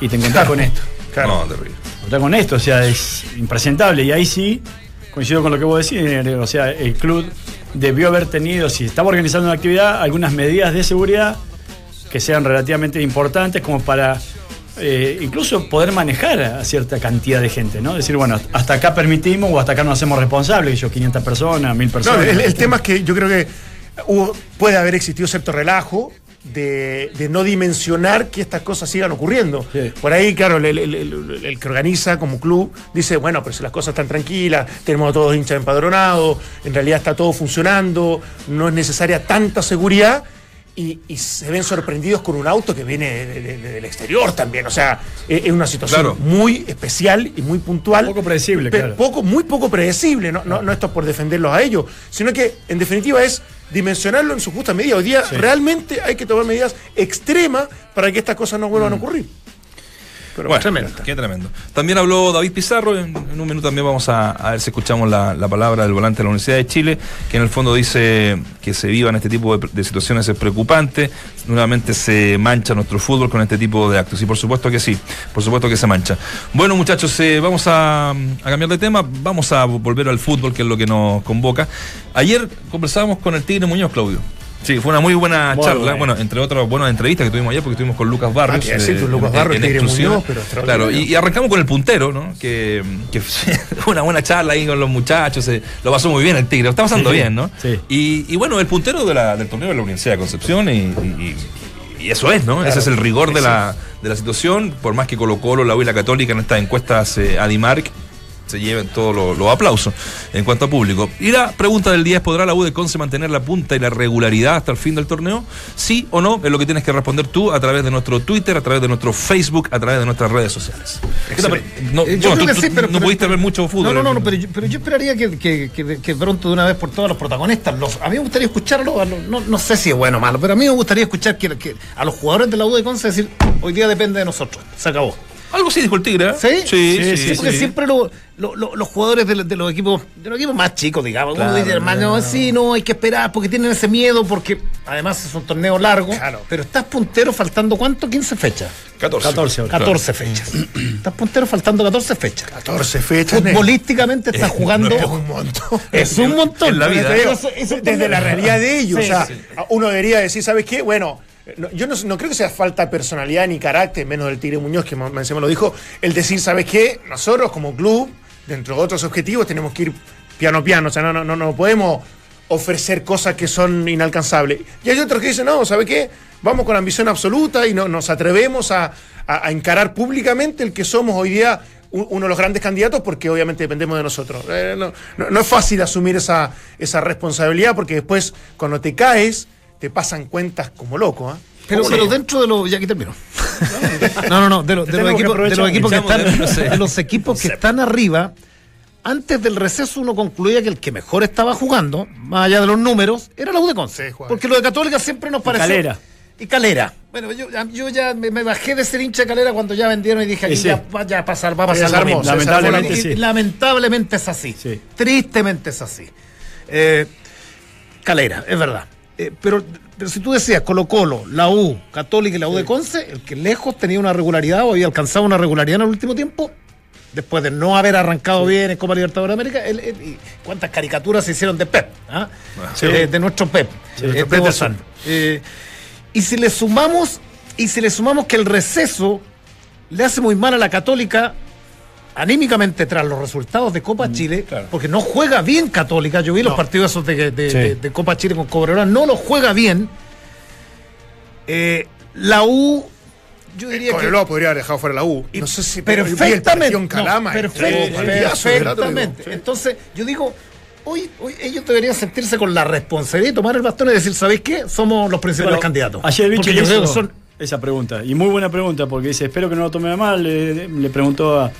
Speaker 7: Y te encontrás con esto.
Speaker 1: No, terrible.
Speaker 7: Te encontrás con esto, o sea, es impresentable. Y ahí sí, coincido con lo que vos decís, eh, o sea, el club debió haber tenido, si estaba organizando una actividad, algunas medidas de seguridad que sean relativamente importantes como para eh, incluso poder manejar a cierta cantidad de gente, ¿no? Decir, bueno, hasta acá permitimos o hasta acá nos hacemos responsables, yo 500 personas, 1000
Speaker 6: No,
Speaker 7: personas.
Speaker 6: el, el tema es que yo creo que hubo- puede haber existido cierto relajo de, de no dimensionar que estas cosas sigan ocurriendo.
Speaker 7: Sí.
Speaker 6: Por ahí, claro, el, el- el- el- el que organiza como club dice, bueno, pero si las cosas están tranquilas, tenemos a todos hinchas empadronados, en realidad está todo funcionando, no es necesaria tanta seguridad. Y, y se ven sorprendidos con un auto que viene de- de- de- del exterior también. O sea, es, es una situación
Speaker 1: Claro.
Speaker 6: muy especial y muy puntual.
Speaker 7: Poco predecible, claro.
Speaker 6: poco, muy poco predecible, no, no, no esto por defenderlos a ellos, sino que en definitiva es dimensionarlo en su justa medida. Hoy día realmente hay que tomar medidas extremas para que estas cosas no vuelvan a ocurrir. Pero
Speaker 1: Bueno,
Speaker 6: tremendo.
Speaker 1: qué tremendo. También habló David Pizarro, en, en un minuto también vamos a, a ver si escuchamos la, la palabra del volante de la Universidad de Chile, que en el fondo dice que se vivan este tipo de, de situaciones es preocupante, nuevamente se mancha nuestro fútbol con este tipo de actos, y por supuesto que sí, por supuesto que se mancha. Bueno muchachos, eh, vamos a, a cambiar de tema, vamos a volver al fútbol, que es lo que nos convoca. Ayer conversábamos con el Tigre Muñoz, Claudio. Sí, fue una muy buena
Speaker 7: Muy
Speaker 1: charla,
Speaker 7: buena.
Speaker 1: bueno, entre otras buenas entrevistas que tuvimos ayer, porque estuvimos con Lucas Barrios.
Speaker 6: Ah, decir,
Speaker 1: eh,
Speaker 6: Lucas Barrios,
Speaker 1: en
Speaker 6: pero
Speaker 1: Claro, y, y arrancamos con el puntero, ¿no? Que, que fue *laughs* una buena charla ahí con los muchachos, eh, lo pasó muy bien el Tigre, lo está pasando
Speaker 7: Sí,
Speaker 1: bien, ¿no?
Speaker 7: sí.
Speaker 1: Y, y bueno, el puntero de la- del torneo de la Universidad de Concepción y, y- y eso es, ¿no? Ese es el rigor de la, de la situación, por más que Colo Colo, la U y la Católica en estas encuestas eh, Adimark se lleven todos los aplausos en cuanto a público. Y la pregunta del día es, ¿podrá la U de Conce mantener la punta y la regularidad hasta el fin del torneo? Sí o no, es lo que tienes que responder tú a través de nuestro Twitter, a través de nuestro Facebook, a través de nuestras redes sociales. ¿Qué te pare- No,
Speaker 5: Eh, yo
Speaker 1: bueno,
Speaker 5: creo
Speaker 1: tú-
Speaker 5: que sí,
Speaker 1: tú
Speaker 5: pero-
Speaker 1: no
Speaker 5: pero-
Speaker 1: pudiste ver mucho fútbol.
Speaker 5: No, no, no, pero, yo, pero yo esperaría que, que- que- que pronto de una vez por todas los protagonistas, los, a mí me gustaría escucharlo, a los- no, no sé si es bueno o malo, pero a mí me gustaría escuchar que, que a los jugadores de la U de Conce decir, hoy día depende de nosotros, se acabó.
Speaker 1: Algo así dijo el Tigre. ¿eh?
Speaker 5: ¿Sí?
Speaker 1: Sí, sí,
Speaker 5: Sí,
Speaker 1: sí.
Speaker 5: porque siempre lo- lo- lo- los jugadores de, los- de los equipos de los equipos más chicos, digamos, uno
Speaker 1: Claro,
Speaker 5: dice, hermano, sí, no, hay que esperar porque tienen ese miedo, porque además es un torneo largo. Pero estás puntero faltando cuánto? 15 fechas.
Speaker 1: 14.
Speaker 7: 14 ahora.
Speaker 5: 14 fechas. *clears throat* estás puntero faltando 14 fechas.
Speaker 6: 14 fechas.
Speaker 5: Futbolísticamente estás jugando.
Speaker 6: Es un montón.
Speaker 5: Es un montón.
Speaker 1: En la vida.
Speaker 5: Eso-
Speaker 6: desde la realidad de ellos.
Speaker 5: Sí,
Speaker 6: o sea,
Speaker 5: sí.
Speaker 6: uno debería decir, ¿sabes qué? Bueno, no- yo no, no creo que sea falta de personalidad ni carácter, menos del Tigre Muñoz, que me lo dijo, el decir, ¿sabes qué? Nosotros como club, dentro de otros objetivos, tenemos que ir piano piano. O sea, no, no, no, podemos ofrecer cosas que son inalcanzables. Y hay otros que dicen, no, ¿sabe qué? Vamos con ambición absoluta y no, nos atrevemos a, a- encarar públicamente el que somos hoy día uno de los grandes candidatos porque obviamente dependemos de nosotros. Eh, no, no- no es fácil asumir esa, esa responsabilidad porque después cuando te caes te pasan cuentas como loco. ¿ah?
Speaker 5: Pero, dentro de los. Ya aquí termino. *laughs* No, no, no. De, los- de equipos, de los equipos que están,
Speaker 1: de- no sé.
Speaker 5: de los equipos que están arriba, antes del receso uno concluía que el que mejor estaba jugando, más allá de los números, era la U de Conce.
Speaker 6: Sí,
Speaker 5: porque lo de Católica siempre nos pareció.
Speaker 7: Calera.
Speaker 5: Y Calera. Bueno, yo, yo ya me, me bajé de ser hincha de Calera cuando ya vendieron y dije, aquí
Speaker 7: sí.
Speaker 5: ya va ya a pasar, va a pasar
Speaker 7: Lamentablemente
Speaker 5: Y-
Speaker 7: sí.
Speaker 5: y Lamentablemente es así.
Speaker 7: Sí.
Speaker 5: Tristemente es así. Eh, Calera, es verdad. Eh, pero, pero si tú decías Colo Colo, la U, Católica y la U de Conce, el que lejos tenía una regularidad o había alcanzado una regularidad en el último tiempo, después de no haber arrancado bien en Copa Libertadores de América, cuántas caricaturas se hicieron de Pep, ¿ah?
Speaker 7: Sí.
Speaker 5: de, de nuestro Pep,
Speaker 7: Sí.
Speaker 5: eh, Pep. Eh, y si le sumamos, y si le sumamos que el receso le hace muy mal a la Católica anímicamente tras los resultados de Copa Chile, porque no juega bien Católica. Yo vi los partidos esos de, de-
Speaker 7: Sí.
Speaker 5: de- de Copa Chile con Cobreloa, no los juega bien. Eh, la U, yo diría que.
Speaker 6: Cobreloa podría haber dejado fuera la U.
Speaker 5: Y
Speaker 6: no sé si el
Speaker 5: perfectamente.
Speaker 6: Calama.
Speaker 5: no,
Speaker 6: eh, lo
Speaker 5: perfectamente. Entonces, yo digo, hoy, hoy ellos deberían sentirse con la responsabilidad de tomar el bastón y decir, ¿sabéis qué? Somos los principales
Speaker 7: Pero
Speaker 5: candidatos.
Speaker 7: Ayer Vichy
Speaker 5: yo creo que son.
Speaker 7: esa pregunta. Y muy buena pregunta, porque dice, espero que no lo tome a mal. Le, le preguntó a,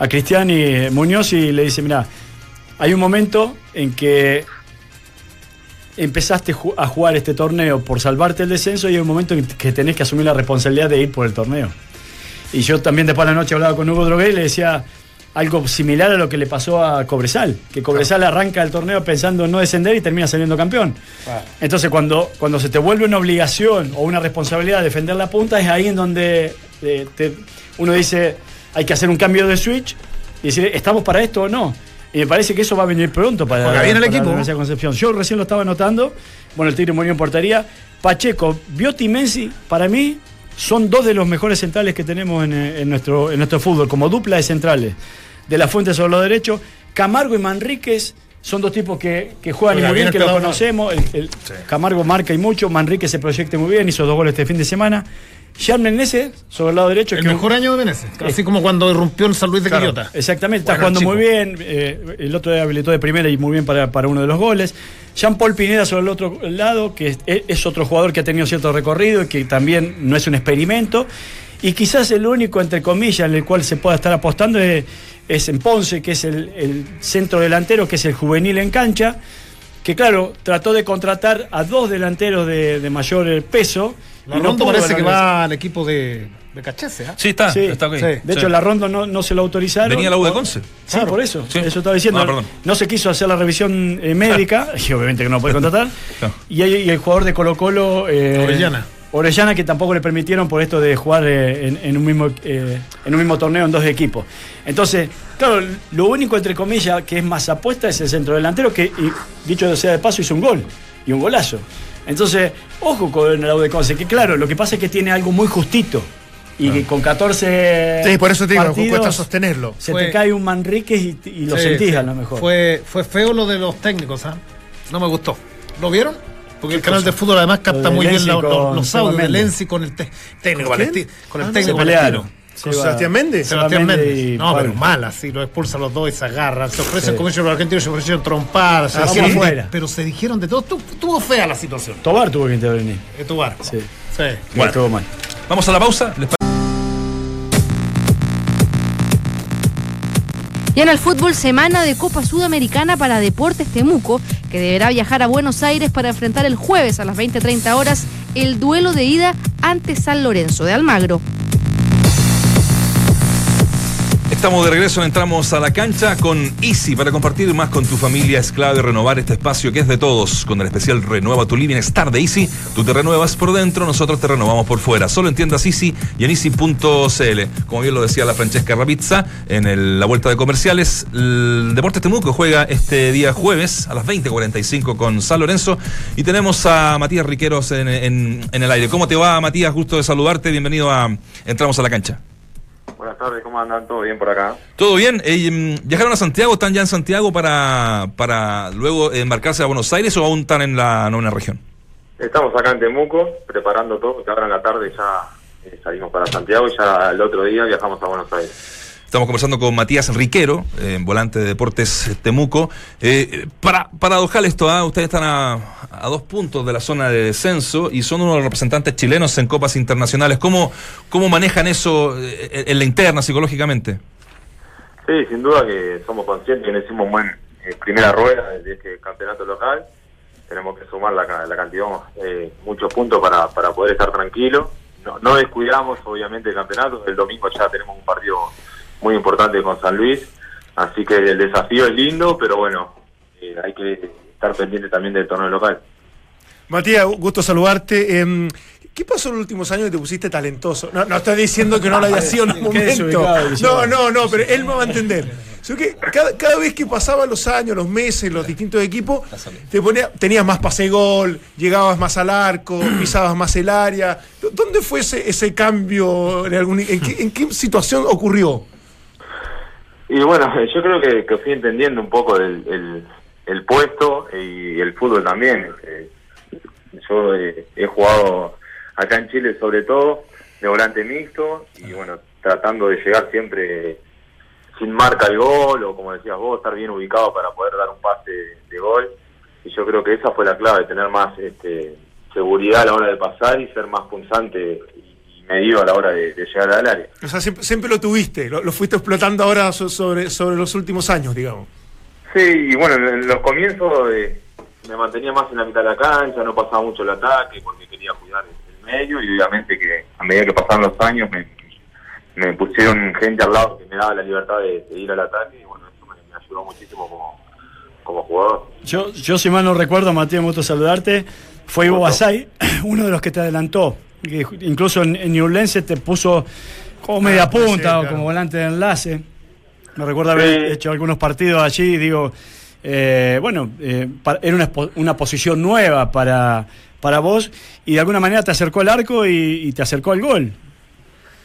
Speaker 7: a Cristiani Muñoz y le dice, mira, hay un momento en que empezaste a jugar este torneo por salvarte el descenso y hay un momento en que tenés que asumir la responsabilidad de ir por el torneo. Y yo también después de la noche hablaba con Hugo Drogué y le decía algo similar a lo que le pasó a Cobresal, que Cobresal arranca el torneo pensando en no descender y termina saliendo campeón. Entonces cuando, cuando se te vuelve una obligación o una responsabilidad defender la punta, es ahí en donde eh, te- uno dice hay que hacer un cambio de switch y decir, ¿estamos para esto o no? Y me parece que eso va a venir pronto para,
Speaker 5: Juega bien el
Speaker 7: para
Speaker 5: equipo.
Speaker 7: Concepción. Yo recién lo estaba notando. Bueno, el Tigre murió en portería. Pacheco, Biotti y Menzi, para mí, son dos de los mejores centrales que tenemos en, eh, en nuestro, en nuestro fútbol, como dupla de centrales. De la Fuente sobre los derechos. Camargo y Manríquez son dos tipos que, que juegan muy bien, que
Speaker 5: el
Speaker 7: lo conocemos. El- el Camargo marca y mucho. Manríquez se proyecta muy bien, hizo dos goles este fin de semana. Jean Menezes, sobre el lado derecho.
Speaker 5: El
Speaker 7: que un-
Speaker 5: mejor año de Menezes. Así como cuando irrumpió en San Luis de
Speaker 7: Claro,
Speaker 5: Quillota.
Speaker 7: Exactamente, está jugando
Speaker 5: chico.
Speaker 7: muy bien. eh, el otro día habilitó de primera y muy bien para, para uno de los goles. Jean-Paul Pineda sobre el otro lado, que es, es otro jugador que ha tenido cierto recorrido y que también no es un experimento. Y quizás el único, entre comillas, en el cual se pueda estar apostando es, es en Ponce, que es el, el centro delantero, que es el juvenil en cancha. Que claro, trató de contratar a dos delanteros de, de mayor eh, peso.
Speaker 5: La
Speaker 7: y no
Speaker 5: Rondo
Speaker 7: pudo
Speaker 5: parece que va al equipo de, de Cachese. ¿ah?
Speaker 1: Sí, está,
Speaker 7: Sí,
Speaker 1: está ok.
Speaker 7: sí. De
Speaker 1: Sí.
Speaker 7: hecho, la Rondo no, no se lo autorizaron.
Speaker 1: Venía la U de Conce.
Speaker 7: Sí, por eso.
Speaker 1: Sí.
Speaker 7: Eso estaba diciendo.
Speaker 1: Ah, perdón.
Speaker 7: no se quiso hacer la revisión eh, médica, *laughs* y obviamente que no lo puede contratar. Y, hay- y el jugador de Colo Colo. eh,
Speaker 5: Orellana.
Speaker 7: Orellana, que tampoco le permitieron por esto de jugar eh, en, en un mismo, eh, en un mismo torneo en dos equipos. Entonces, claro, lo único, entre comillas, que es más apuesta es el centro delantero, que, y, dicho sea de paso, hizo un gol. Y un golazo. Entonces, ojo con el U de Conce, que claro, lo que pasa es que tiene algo muy justito. Y que con 14.
Speaker 6: Sí, por eso te digo,
Speaker 7: partidos,
Speaker 6: cuesta sostenerlo.
Speaker 7: Se
Speaker 5: Fue-
Speaker 7: te cae un Manríquez y, y lo
Speaker 5: Sí,
Speaker 7: sentís
Speaker 5: sí.
Speaker 7: a lo mejor.
Speaker 5: Fue, fue feo lo de los técnicos, ¿ah? No me gustó. ¿Lo vieron? Porque el canal de fútbol además capta muy bien la- los, los audios de. Lenzi con el técnico
Speaker 6: ¿Con
Speaker 5: el
Speaker 6: Ah,
Speaker 5: técnico
Speaker 7: se pelearon.
Speaker 5: Valentino.
Speaker 6: ¿Con
Speaker 7: Seba-
Speaker 6: Sebastián Méndez?
Speaker 7: Seba
Speaker 5: Sebastián
Speaker 7: Méndez
Speaker 5: No, pero
Speaker 7: Pablo.
Speaker 5: mal, así, lo expulsan los dos y se agarran. Se ofrecen
Speaker 7: Sí.
Speaker 5: como ellos los argentinos, se ofrecieron trompadas. Se
Speaker 7: Ah, vamos afuera.
Speaker 5: pero se dijeron de todo. Tu- Tuvo fea la situación.
Speaker 7: Tobar tuvo que intervenir.
Speaker 5: Barco.
Speaker 7: Sí.
Speaker 5: Sí.
Speaker 1: Bueno.
Speaker 7: Estuvo mal.
Speaker 1: Vamos a la pausa.
Speaker 2: Y en el fútbol, semana de Copa Sudamericana para Deportes Temuco, que deberá viajar a Buenos Aires para enfrentar el jueves a las 20.30 horas el duelo de ida ante San Lorenzo de Almagro.
Speaker 1: Estamos de regreso, entramos a la cancha con Easy para compartir más con tu familia. Es clave renovar este espacio que es de todos. Con el especial Renueva tu Living Star de Easy, tú te renuevas por dentro, nosotros te renovamos por fuera. Solo en tiendas Easy y en Easy.cl. Como bien lo decía la Francesca Rapizza en la vuelta de comerciales, el Deportes Temuco juega este día jueves a las 20.45 con San Lorenzo y tenemos a Matías Riqueros en, en- en el aire. ¿Cómo te va, Matías? Gusto de saludarte. Bienvenido a Entramos a la cancha.
Speaker 13: Buenas tardes, ¿cómo andan? ¿Todo bien por acá?
Speaker 1: ¿Todo bien? Eh, ¿Viajaron a Santiago? ¿Están ya en Santiago para, para luego embarcarse a Buenos Aires o aún están en la novena región?
Speaker 13: Estamos acá en Temuco, preparando todo, que ahora en la tarde ya eh, salimos para Santiago y ya el otro día viajamos a Buenos Aires.
Speaker 1: Estamos conversando con Matías Riquero, eh, volante de Deportes Temuco. Eh, para, paradojal esto, ¿ah? ustedes están a, dos puntos de la zona de descenso y son uno de los representantes chilenos en copas internacionales. ¿Cómo, cómo manejan eso eh, en la interna psicológicamente?
Speaker 13: Sí, sin duda que somos conscientes que no hicimos buen eh, primera rueda de este campeonato local. Tenemos que sumar la, la cantidad, eh, muchos puntos para, para poder estar tranquilos. No, no descuidamos, obviamente, el campeonato. El domingo ya tenemos un partido muy importante con San Luis. Así que el desafío es lindo, pero bueno, eh, hay que estar pendiente también del torneo local.
Speaker 6: Matías, gusto saludarte. Em, ¿Qué pasó en los últimos años que te pusiste talentoso? No, no estoy diciendo que no lo haya sido en un momento. No, no, no, pero él me va a entender. Sino que cada, cada vez que pasaban los años, los meses, los distintos equipos, te ponía, tenías más pase gol, llegabas más al arco, *clears throat* pisabas más el área. ¿Dó- ¿Dónde fue ese, ese cambio? En, algún- en qué, en qué situación ocurrió?
Speaker 13: Y bueno, *laughs* yo creo que, que fui entendiendo un poco el, el, el puesto y el fútbol también. Eh, yo eh, he jugado acá en Chile sobre todo de volante mixto y bueno, tratando de llegar siempre sin marca al gol o como decías vos, estar bien ubicado para poder dar un pase de gol. Y yo creo que esa fue la clave, tener más este, seguridad a la hora de pasar y ser más punzante y medido a la hora de, de llegar al área.
Speaker 6: O sea, siempre, siempre lo tuviste, lo, lo fuiste explotando ahora so- sobre, sobre los últimos años, digamos.
Speaker 13: Sí, y bueno, en en los comienzos eh, me mantenía más en la mitad de la cancha, no pasaba mucho el ataque porque quería cuidar el, el medio y obviamente que a medida que pasaban los años me, me pusieron gente al lado que me daba la libertad de, de ir al ataque y bueno, eso me, me ayudó muchísimo como, como jugador.
Speaker 7: Yo, yo si mal no recuerdo, Matías, me gusta saludarte, fue Ivo Basay, *clears throat* uno de los que te adelantó. Que incluso en, en Ñublense te puso como media
Speaker 6: Ah, sí,
Speaker 7: punta o como volante de enlace. Me recuerdo haber
Speaker 13: Sí.
Speaker 7: hecho algunos partidos allí, digo, eh, bueno, eh, pa- era una, una posición nueva para, para vos y de alguna manera te acercó al arco y, y te acercó al gol.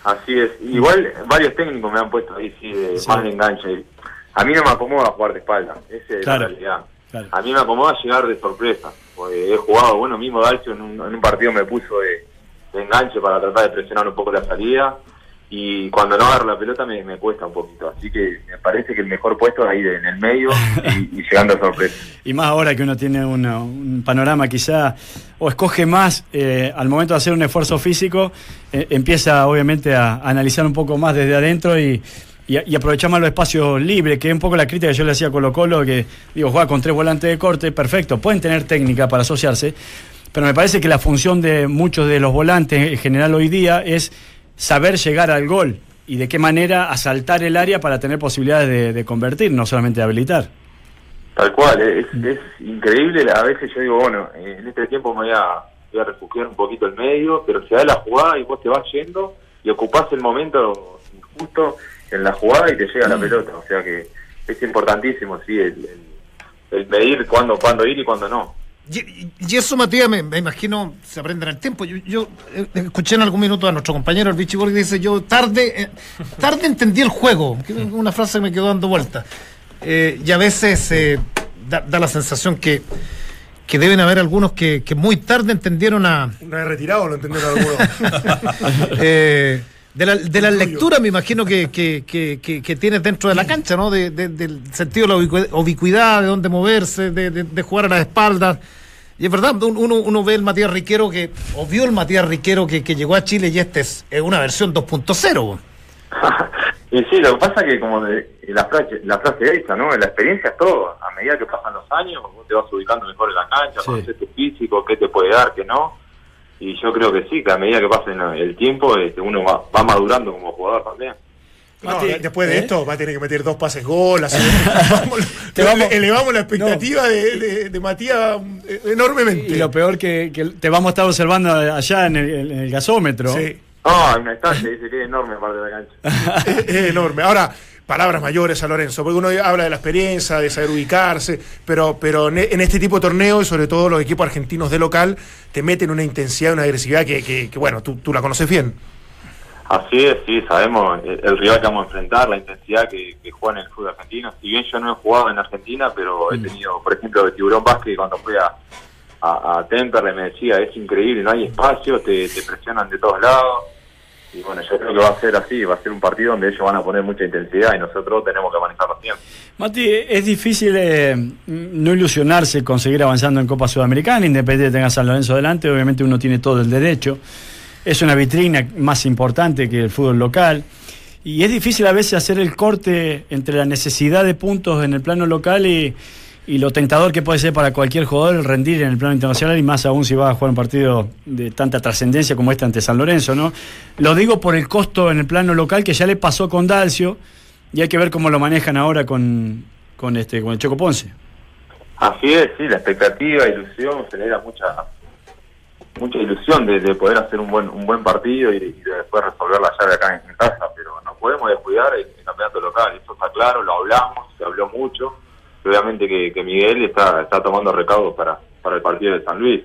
Speaker 13: Así es. Igual varios técnicos me han puesto ahí, sí, de
Speaker 7: Sí.
Speaker 13: más de enganche. A mí no me acomoda jugar de espalda, esa es
Speaker 7: Claro.
Speaker 13: la realidad.
Speaker 7: Claro.
Speaker 13: A mí me acomoda llegar de sorpresa. Porque he jugado, bueno, mismo Dalcio en un, en un partido me puso de, enganche para tratar de presionar un poco la salida. Y cuando no agarro la pelota me, cuesta un poquito. Así que me parece que el mejor puesto es ahí en el medio y, y llegando a sorpresa. *laughs*
Speaker 7: Y más ahora que uno tiene una- un panorama quizá, o escoge más eh, al momento de hacer un esfuerzo físico, eh, empieza obviamente a, analizar un poco más desde adentro y, y, y aprovechar más los espacios libres, que es un poco la crítica que yo le hacía a Colo Colo, que digo, juega con tres volantes de corte, perfecto, pueden tener técnica para asociarse, pero me parece que la función de muchos de los volantes en general hoy día es saber llegar al gol y de qué manera asaltar el área para tener posibilidades de, de convertir, no solamente de habilitar.
Speaker 13: Tal cual, es, es increíble. A veces yo digo, bueno, en este tiempo me voy a, voy a refugiar un poquito el medio, pero se da la jugada y vos te vas yendo y ocupás el momento justo en la jugada y te llega la pelota. O sea que es importantísimo, sí, el, el, el medir cuándo, cuándo ir y cuándo no.
Speaker 5: Y, y eso, Matías, me, me imagino, se aprende en el tiempo. Yo, yo, eh, escuché en algún minuto a nuestro compañero, el Vichy que dice, yo tarde, eh, tarde entendí el juego. Que una frase que me quedó dando vuelta. Eh, y a veces eh, da, da la sensación que, que deben haber algunos que, que muy tarde entendieron a...
Speaker 6: Una vez retirado lo entendieron algunos. *laughs*
Speaker 5: De la, de la lectura me imagino que, que, que, que- que tienes dentro de la cancha, ¿no? De- de- del sentido de la ubicu- ubicuidad, de dónde moverse, de, de- de jugar a las espaldas. Y es verdad, un- uno, uno ve el Matías Riquero que, o vio el Matías Riquero que, que llegó a Chile y este es, es una versión 2.0. *laughs*
Speaker 13: Y sí, lo que pasa es que como de- la frase, la frase esa, ¿no? La experiencia es todo. A medida que pasan los años, vos te vas ubicando mejor en la cancha,
Speaker 7: Sí.
Speaker 13: conoces tu físico, qué te puede dar, qué no. Y yo creo que sí, que a medida que pase el tiempo, este, uno va, va madurando como jugador también.
Speaker 6: No, después de
Speaker 7: ¿eh?
Speaker 6: esto va a tener que meter dos pases gol. así. *laughs* Vamos,
Speaker 7: Te vamos-
Speaker 6: elevamos la expectativa de, de- de Matías eh, enormemente.
Speaker 7: Y lo peor que, que te vamos a estar observando allá en el, en el gasómetro.
Speaker 6: Sí.
Speaker 13: No, hay una estancia, dice que es enorme parte de la cancha. *laughs*
Speaker 6: es, es enorme. Ahora, palabras mayores a Lorenzo, porque uno habla de la experiencia, de saber ubicarse, pero, pero en en este tipo de torneos, y sobre todo los equipos argentinos de local, te meten una intensidad, una agresividad que, que- que, bueno, tú, tú la conoces bien.
Speaker 13: Así es, sí, sabemos el, el rival que vamos a enfrentar, la intensidad que, que juega en el fútbol argentino. Si bien yo no he jugado en Argentina, pero he tenido, por ejemplo, de Tiburón Vázquez, cuando fui a, a, a Temperley me decía, es increíble, no hay espacio, te, te presionan de todos lados. Y bueno, yo creo que va a ser así, va a ser un partido donde ellos van a poner mucha intensidad y nosotros tenemos que manejarlo siempre.
Speaker 7: Mati, es difícil eh, no ilusionarse con seguir avanzando en Copa Sudamericana, independiente de tenga San Lorenzo delante, obviamente uno tiene todo el derecho. Es una vitrina más importante que el fútbol local. Y es difícil a veces hacer el corte entre la necesidad de puntos en el plano local y, y lo tentador que puede ser para cualquier jugador rendir en el plano internacional y más aún si va a jugar un partido de tanta trascendencia como este ante San Lorenzo, ¿no? Lo digo por el costo en el plano local que ya le pasó con Dalcio y hay que ver cómo lo manejan ahora con, con este con el Choco Ponce.
Speaker 13: Así es, sí, la expectativa, ilusión, genera mucha mucha ilusión de, de poder hacer un buen un buen partido y, y de después resolver la llave acá en, en casa, pero no podemos descuidar el, el campeonato local, eso está claro, lo hablamos, se habló mucho, y obviamente que, que Miguel está, está tomando recaudos para, para el partido de San Luis.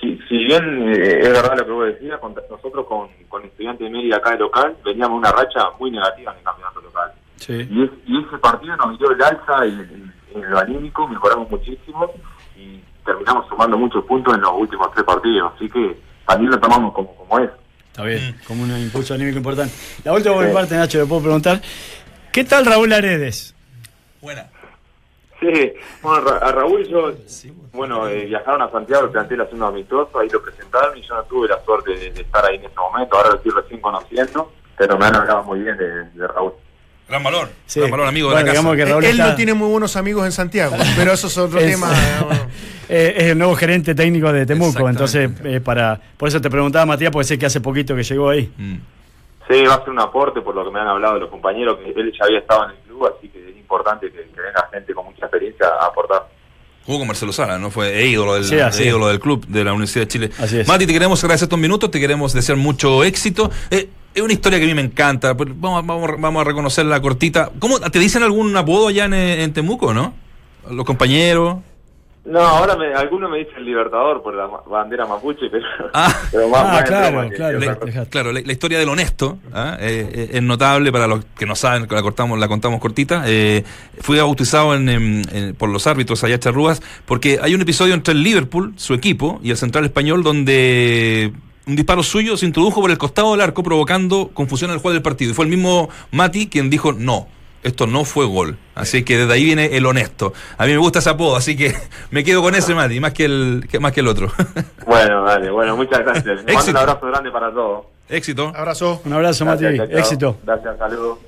Speaker 13: Si, si bien eh, es verdad lo que vos decías, con- nosotros con, con Estudiantes de Mérida acá de local veníamos una racha muy negativa en el campeonato local.
Speaker 7: Sí.
Speaker 13: Y, es- y ese partido nos dio el alza en, en- en lo anímico, mejoramos muchísimo y terminamos sumando muchos puntos en los últimos tres partidos. Así que también lo tomamos como, como es.
Speaker 7: Está bien, como un impulso anímico importante. La última por mi parte, Nacho, le puedo preguntar. ¿Qué tal Raúl Aredes?
Speaker 13: Sí, bueno, Ra- a Raúl yo, bueno, eh, viajaron a Santiago, el plantel haciendo amistoso, ahí lo presentaron y yo no tuve la suerte de, de estar ahí en ese momento, ahora lo estoy recién conociendo, pero me han hablado muy bien de, de Raúl.
Speaker 1: Gran valor.
Speaker 7: Sí.
Speaker 1: Gran valor, amigo
Speaker 7: Bueno,
Speaker 1: de la
Speaker 7: digamos
Speaker 1: casa.
Speaker 7: que Raúl
Speaker 6: Él
Speaker 7: está-
Speaker 6: no tiene muy buenos amigos en Santiago, *laughs* pero eso es otro
Speaker 7: Es-
Speaker 6: tema.
Speaker 7: Eh, es el nuevo gerente técnico de Temuco, entonces eh, para por eso te preguntaba Matías, porque sé que hace poquito que llegó ahí.
Speaker 1: Mm.
Speaker 13: Sí, va a ser un aporte por lo que me han hablado los compañeros, que él ya había estado en el club, así que importante que, que venga gente con mucha experiencia a aportar.
Speaker 1: Jugó con Marcelo Sala, ¿no? Fue e ídolo del,
Speaker 7: Sí,
Speaker 1: e ídolo del club de la Universidad de Chile.
Speaker 7: Así es.
Speaker 1: Mati, te queremos agradecer estos minutos, te queremos desear mucho éxito. Eh, es una historia que a mí me encanta. Vamos, vamos, vamos a reconocerla cortita. ¿Cómo te dicen algún apodo allá en, en Temuco, no? Los compañeros.
Speaker 13: No, ahora me, algunos me dicen Libertador por la bandera mapuche, pero,
Speaker 1: Ah. *laughs*
Speaker 13: pero más,
Speaker 7: Ah,
Speaker 13: más
Speaker 7: claro, claro.
Speaker 1: La, claro, la, la historia del honesto ¿ah? Eh, eh, es notable para los que no saben, que la cortamos, la contamos cortita. Eh, fue bautizado en, en- en- por los árbitros allá Charrúas porque hay un episodio entre el Liverpool, su equipo, y el Central Español donde un disparo suyo se introdujo por el costado del arco provocando confusión al juego del partido. Y fue el mismo Mati quien dijo no. Esto no fue gol. Así que desde ahí viene el honesto. A mí me gusta ese apodo, así que *laughs* me quedo con ese, Mati, más que el, que, más que el otro. *laughs*
Speaker 13: Bueno, dale, bueno, muchas gracias. Mando un
Speaker 1: Éxito.
Speaker 13: abrazo grande para todos.
Speaker 1: Éxito.
Speaker 6: Abrazo.
Speaker 7: Un abrazo, Mati,
Speaker 13: Gracias, chao.
Speaker 7: éxito.
Speaker 13: Gracias, saludos.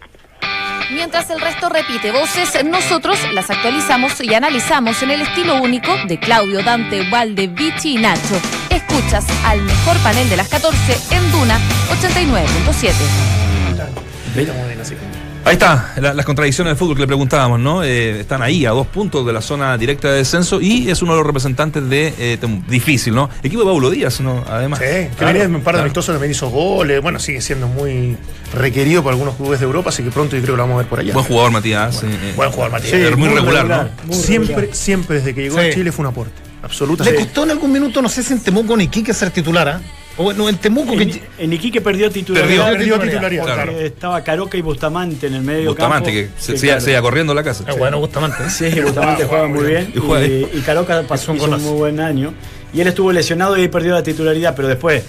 Speaker 2: Mientras el resto repite voces, nosotros las actualizamos y analizamos en el estilo único de Claudio, Dante, Valde, Vichy y Nacho. Escuchas al mejor panel de las 14 en Duna 89.7.
Speaker 1: Ahí está, la- las contradicciones del fútbol que le preguntábamos, ¿no? Eh, están ahí, a dos puntos de la zona directa de descenso y es uno de los representantes de eh, difícil, ¿no? Equipo de Paulo Díaz, ¿no? Además.
Speaker 6: Sí, que
Speaker 1: Claro,
Speaker 6: venía un par de
Speaker 1: claro.
Speaker 6: amistosos, también hizo goles. Bueno, sigue siendo muy requerido por algunos clubes de Europa, así que pronto yo creo que lo vamos a ver por allá.
Speaker 1: Buen jugador, Matías. eh, eh.
Speaker 6: Buen jugador, Matías.
Speaker 1: Sí, muy, regular, ¿no?
Speaker 6: Siempre, siempre desde que llegó
Speaker 5: Sí.
Speaker 6: a Chile fue un aporte.
Speaker 5: Le
Speaker 6: Absolutamente.
Speaker 5: costó en algún minuto, no sé si en Temuco o en Iquique ser titular, ¿ah? Bueno, en Temuco
Speaker 7: En,
Speaker 5: que...
Speaker 7: en Iquique perdió titularidad.
Speaker 1: Perdió,
Speaker 6: perdió
Speaker 7: porque
Speaker 6: titularidad,
Speaker 1: claro.
Speaker 7: Estaba Caroca y Bustamante en el medio
Speaker 1: Bustamante,
Speaker 7: campo.
Speaker 1: que se,
Speaker 7: Sí,
Speaker 1: se,
Speaker 7: claro.
Speaker 1: se iba corriendo la casa.
Speaker 5: Es bueno, Bustamante. ¿eh?
Speaker 7: Sí, Bustamante juega muy bien.
Speaker 1: Y juega
Speaker 7: Y, y Caroca pasó
Speaker 5: un
Speaker 7: hizo un
Speaker 5: golazo.
Speaker 7: muy buen año. Y él estuvo lesionado y ahí perdió la titularidad, pero después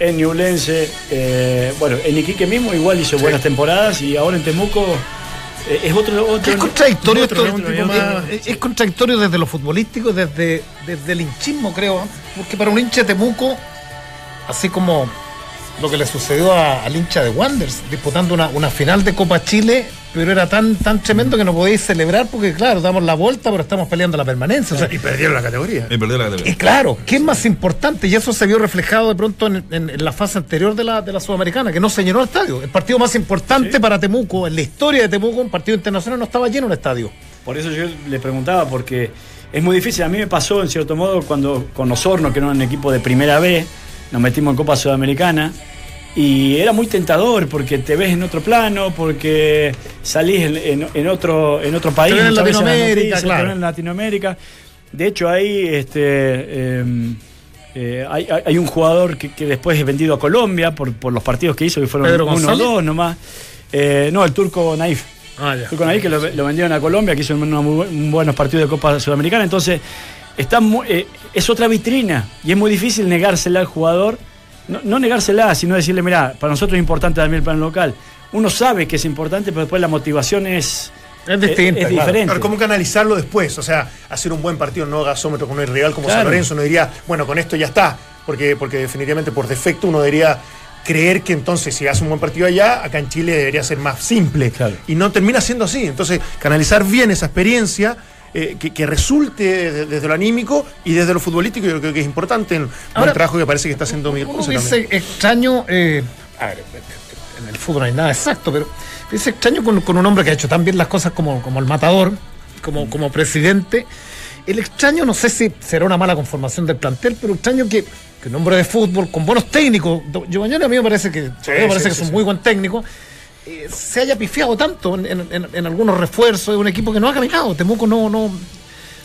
Speaker 7: en Ñublense, eh, bueno, en Iquique mismo igual hizo buenas temporadas y ahora en Temuco eh, es otro. otro
Speaker 5: Es contradictorio
Speaker 7: otro
Speaker 5: esto, es- es, es contradictorio desde lo futbolístico, desde, desde el hinchismo, creo. Porque para un hincha de Temuco, así como lo que le sucedió a- al hincha de Wanderers, disputando una, una final de Copa Chile, pero era tan, tan tremendo que no podéis celebrar porque, claro, damos la vuelta, pero estamos peleando la permanencia. O sea,
Speaker 6: Y perdieron la categoría.
Speaker 1: Y perdió la categoría.
Speaker 5: y claro, ¿qué es más importante? Y eso se vio reflejado de pronto en, en- en la fase anterior de la, de la Sudamericana, que no se llenó el estadio. El partido más importante para Temuco, en la historia de Temuco, un partido internacional, no estaba lleno el estadio.
Speaker 7: Por eso yo le preguntaba, porque es muy difícil. A mí me pasó, en cierto modo, cuando con Osorno, que era un equipo de primera B, nos metimos en Copa Sudamericana. Y era muy tentador porque te ves en otro plano, porque salís en, en- en otro, en otro país.
Speaker 5: En Latinoamérica,
Speaker 7: noticias,
Speaker 5: claro.
Speaker 7: en Latinoamérica. De hecho, ahí este, eh, eh, hay, hay- un jugador que, que después es vendido a Colombia por, por los partidos que hizo, que fueron
Speaker 5: ¿Pedro
Speaker 7: uno o dos nomás. Eh, no, el turco Naif.
Speaker 5: Ah, ya.
Speaker 7: Turco Naif que lo, lo vendieron a Colombia, que hizo unos muy bu- buenos partidos de Copa Sudamericana. Entonces, está mu- eh, es otra vitrina y es muy difícil negársela al jugador. No, no negársela, sino decirle, mira, para nosotros es importante también el plan local. Uno sabe que es importante, pero después la motivación es,
Speaker 5: Es distinta,
Speaker 7: es diferente.
Speaker 6: Claro, ¿Cómo canalizarlo después? O sea, hacer un buen partido, no gasómetro con un rival como San. Lorenzo, uno diría, bueno, con esto ya está. Porque, porque definitivamente por defecto uno debería creer que entonces si hace un buen partido allá, acá en Chile debería ser más simple.
Speaker 7: Claro.
Speaker 6: Y no termina siendo así. Entonces, canalizar bien esa experiencia. Eh, que, que resulte de- desde lo anímico y desde lo futbolístico, yo creo que es importante el
Speaker 5: Ahora,
Speaker 6: buen trabajo que parece que está haciendo Miguel Ponce
Speaker 5: dice extraño, eh, a ver, en el fútbol no hay nada exacto, pero dice extraño con, con un hombre que ha hecho tan bien las cosas como, como el matador, como, como presidente. El extraño, no sé si será una mala conformación del plantel, pero extraño que, que un hombre de fútbol con buenos técnicos, Giovanni a mí me parece que,
Speaker 6: Sí,
Speaker 5: me parece
Speaker 6: sí,
Speaker 5: que
Speaker 6: sí,
Speaker 5: es un muy buen técnico, eh, se haya pifiado tanto en, en- algunos refuerzos de un equipo que no ha caminado. Temuco no, no,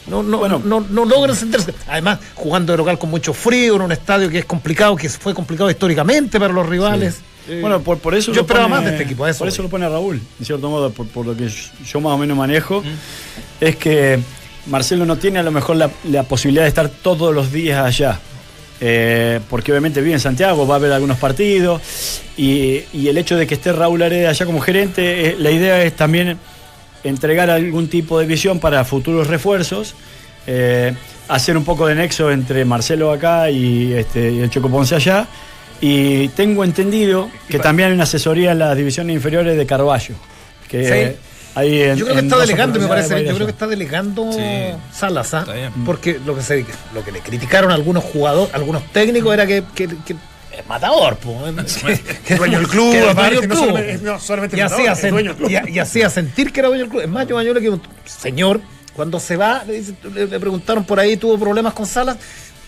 Speaker 5: no, no,
Speaker 7: Bueno.
Speaker 5: no, no logra encenderse. Además, jugando de local con mucho frío, en un estadio que es complicado, que fue complicado históricamente para los rivales. Eh,
Speaker 7: Bueno, por, por eso
Speaker 5: yo esperaba
Speaker 7: pone-
Speaker 5: más de este equipo. eso
Speaker 7: por eso lo pone Raúl, en cierto modo, por, por lo que yo, más o menos manejo, es que Marcelo no tiene a lo mejor la, la posibilidad de estar todos los días allá. Eh, porque obviamente vive en Santiago, va a haber algunos partidos y, y el hecho de que esté Raúl Areda allá como gerente, eh, la idea es también entregar algún tipo de visión para futuros refuerzos, eh, hacer un poco de nexo entre Marcelo acá y, este, y el Choco Ponce allá. Y tengo entendido que también hay una asesoría en las divisiones inferiores de Carballo. Que
Speaker 5: Sí.
Speaker 7: Hay en-
Speaker 5: Yo creo que
Speaker 7: en
Speaker 5: está delegando, me parece.
Speaker 7: ir
Speaker 5: Yo creo que está delegando
Speaker 1: Sí.
Speaker 5: Salas, ¿ah?
Speaker 1: Está bien.
Speaker 5: Porque lo que, se, lo que le criticaron a algunos jugadores, algunos técnicos, era que, que- que es matador, po. *laughs* Que-
Speaker 6: Dueño del club,
Speaker 5: que era
Speaker 6: aparte,
Speaker 5: dueño del
Speaker 6: no
Speaker 5: club.
Speaker 6: solamente- no solamente
Speaker 5: y, hacía
Speaker 6: matador, es dueño del club.
Speaker 5: sen- y- y hacía sentir que era dueño del club. Es más, yo Bañuelos, que un señor, cuando se va, le, dice- le- le preguntaron por ahí, tuvo problemas con Salas.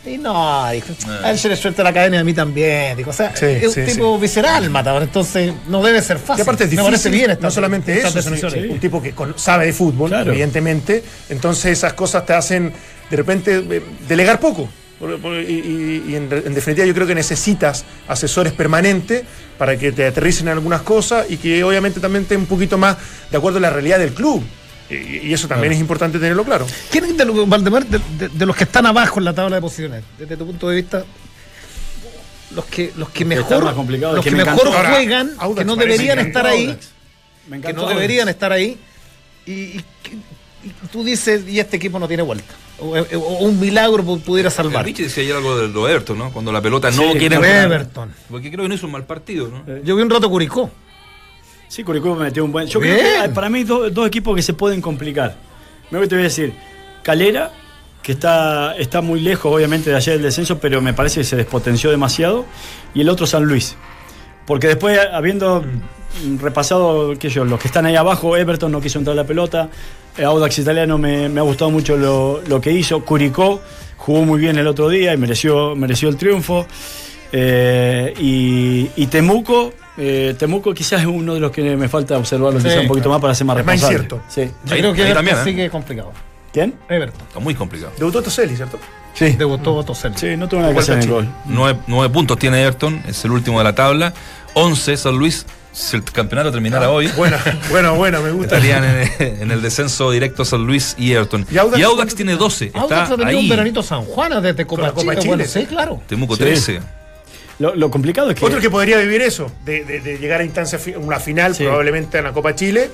Speaker 5: Y no, dijo, a él se le suelta la cadena y a mí también. Dijo, o sea,
Speaker 6: Sí,
Speaker 5: es un
Speaker 6: sí,
Speaker 5: tipo visceral, matador. Entonces, no debe ser
Speaker 6: Y
Speaker 5: fácil.
Speaker 6: aparte es
Speaker 5: Me
Speaker 6: difícil,
Speaker 5: parece bien
Speaker 6: no solamente eso, sino
Speaker 5: decisiones.
Speaker 6: un tipo que sabe de fútbol,
Speaker 7: Claro.
Speaker 6: evidentemente, entonces esas cosas te hacen de repente eh, delegar poco. Y y- y en, en definitiva yo creo que necesitas asesores permanentes para que te aterricen en algunas cosas y que obviamente también estén un poquito más de acuerdo a la realidad del club. Y, eso también es importante tenerlo claro.
Speaker 5: ¿Quiénes de los, Valdemar, de, de- de los que están abajo en la tabla de posiciones, desde tu punto de vista, los que, los que
Speaker 7: Los que
Speaker 5: mejor, los
Speaker 7: que
Speaker 5: que,
Speaker 7: me
Speaker 5: mejor.
Speaker 6: Ahora,
Speaker 5: juegan,
Speaker 6: Audax
Speaker 5: que no deberían
Speaker 6: que-
Speaker 5: estar ahí,
Speaker 7: Me
Speaker 5: que no
Speaker 7: Audax.
Speaker 5: deberían estar ahí, y, y- y tú dices, y este equipo no tiene vuelta, o, o- o un milagro pu- pudiera salvar.
Speaker 1: Richie decía ayer algo del Everton, ¿no? Cuando la pelota no
Speaker 7: Sí,
Speaker 1: quiere.
Speaker 5: Everton.
Speaker 1: Porque creo que no hizo un mal partido, ¿no?
Speaker 5: Yo vi un rato Curicó.
Speaker 7: Sí, Curicó me metió un buen. Yo
Speaker 5: Bien.
Speaker 7: creo que para mí hay dos, dos equipos que se pueden complicar. Me te voy a decir, Calera, que está, está muy lejos, obviamente, de allá del descenso, pero me parece que se despotenció demasiado. Y el otro San Luis. Porque después, habiendo repasado que yo, los que están ahí abajo, Everton no quiso entrar la pelota. eh, Audax Italiano me, me ha gustado mucho lo, lo que hizo. Curicó jugó muy bien el otro día y mereció, mereció el triunfo. Eh, y, y Temuco, eh, Temuco quizás es uno de los que me falta observarlo
Speaker 5: Sí,
Speaker 7: quizás un poquito
Speaker 5: claro.
Speaker 7: más para ser más
Speaker 6: Es más
Speaker 7: responsable.
Speaker 6: incierto.
Speaker 7: Sí.
Speaker 5: Yo
Speaker 1: Ahí-
Speaker 5: creo que
Speaker 1: también, ¿eh?
Speaker 5: sigue complicado.
Speaker 7: ¿Quién?
Speaker 5: Everton.
Speaker 1: Está muy complicado.
Speaker 6: Debutó Toselli, ¿cierto?
Speaker 7: Sí.
Speaker 5: Debutó Tosel.
Speaker 7: Sí, no tuvo nada que hacer en el gol.
Speaker 1: Nueve, nueve puntos tiene Everton, es el último de la tabla. 11 San Luis. Si el campeonato terminara hoy,
Speaker 6: Bueno, bueno, bueno, me gusta.
Speaker 1: estarían en, en el descenso directo San Luis y Everton.
Speaker 6: ¿Y Audax
Speaker 1: Y Audax
Speaker 6: cuánto
Speaker 1: tiene 12.
Speaker 5: Audax
Speaker 1: Está
Speaker 5: ha tenido un veranito San Juan desde Copa,
Speaker 6: Copa
Speaker 5: Chile.
Speaker 6: Chile.
Speaker 5: Bueno, sí, claro.
Speaker 1: Temuco
Speaker 7: Sí.
Speaker 1: 13.
Speaker 7: Lo, lo complicado es que.
Speaker 6: Otro que podría vivir eso, de, de- de llegar a instancia, fi- una final,
Speaker 7: Sí.
Speaker 6: probablemente en la Copa Chile,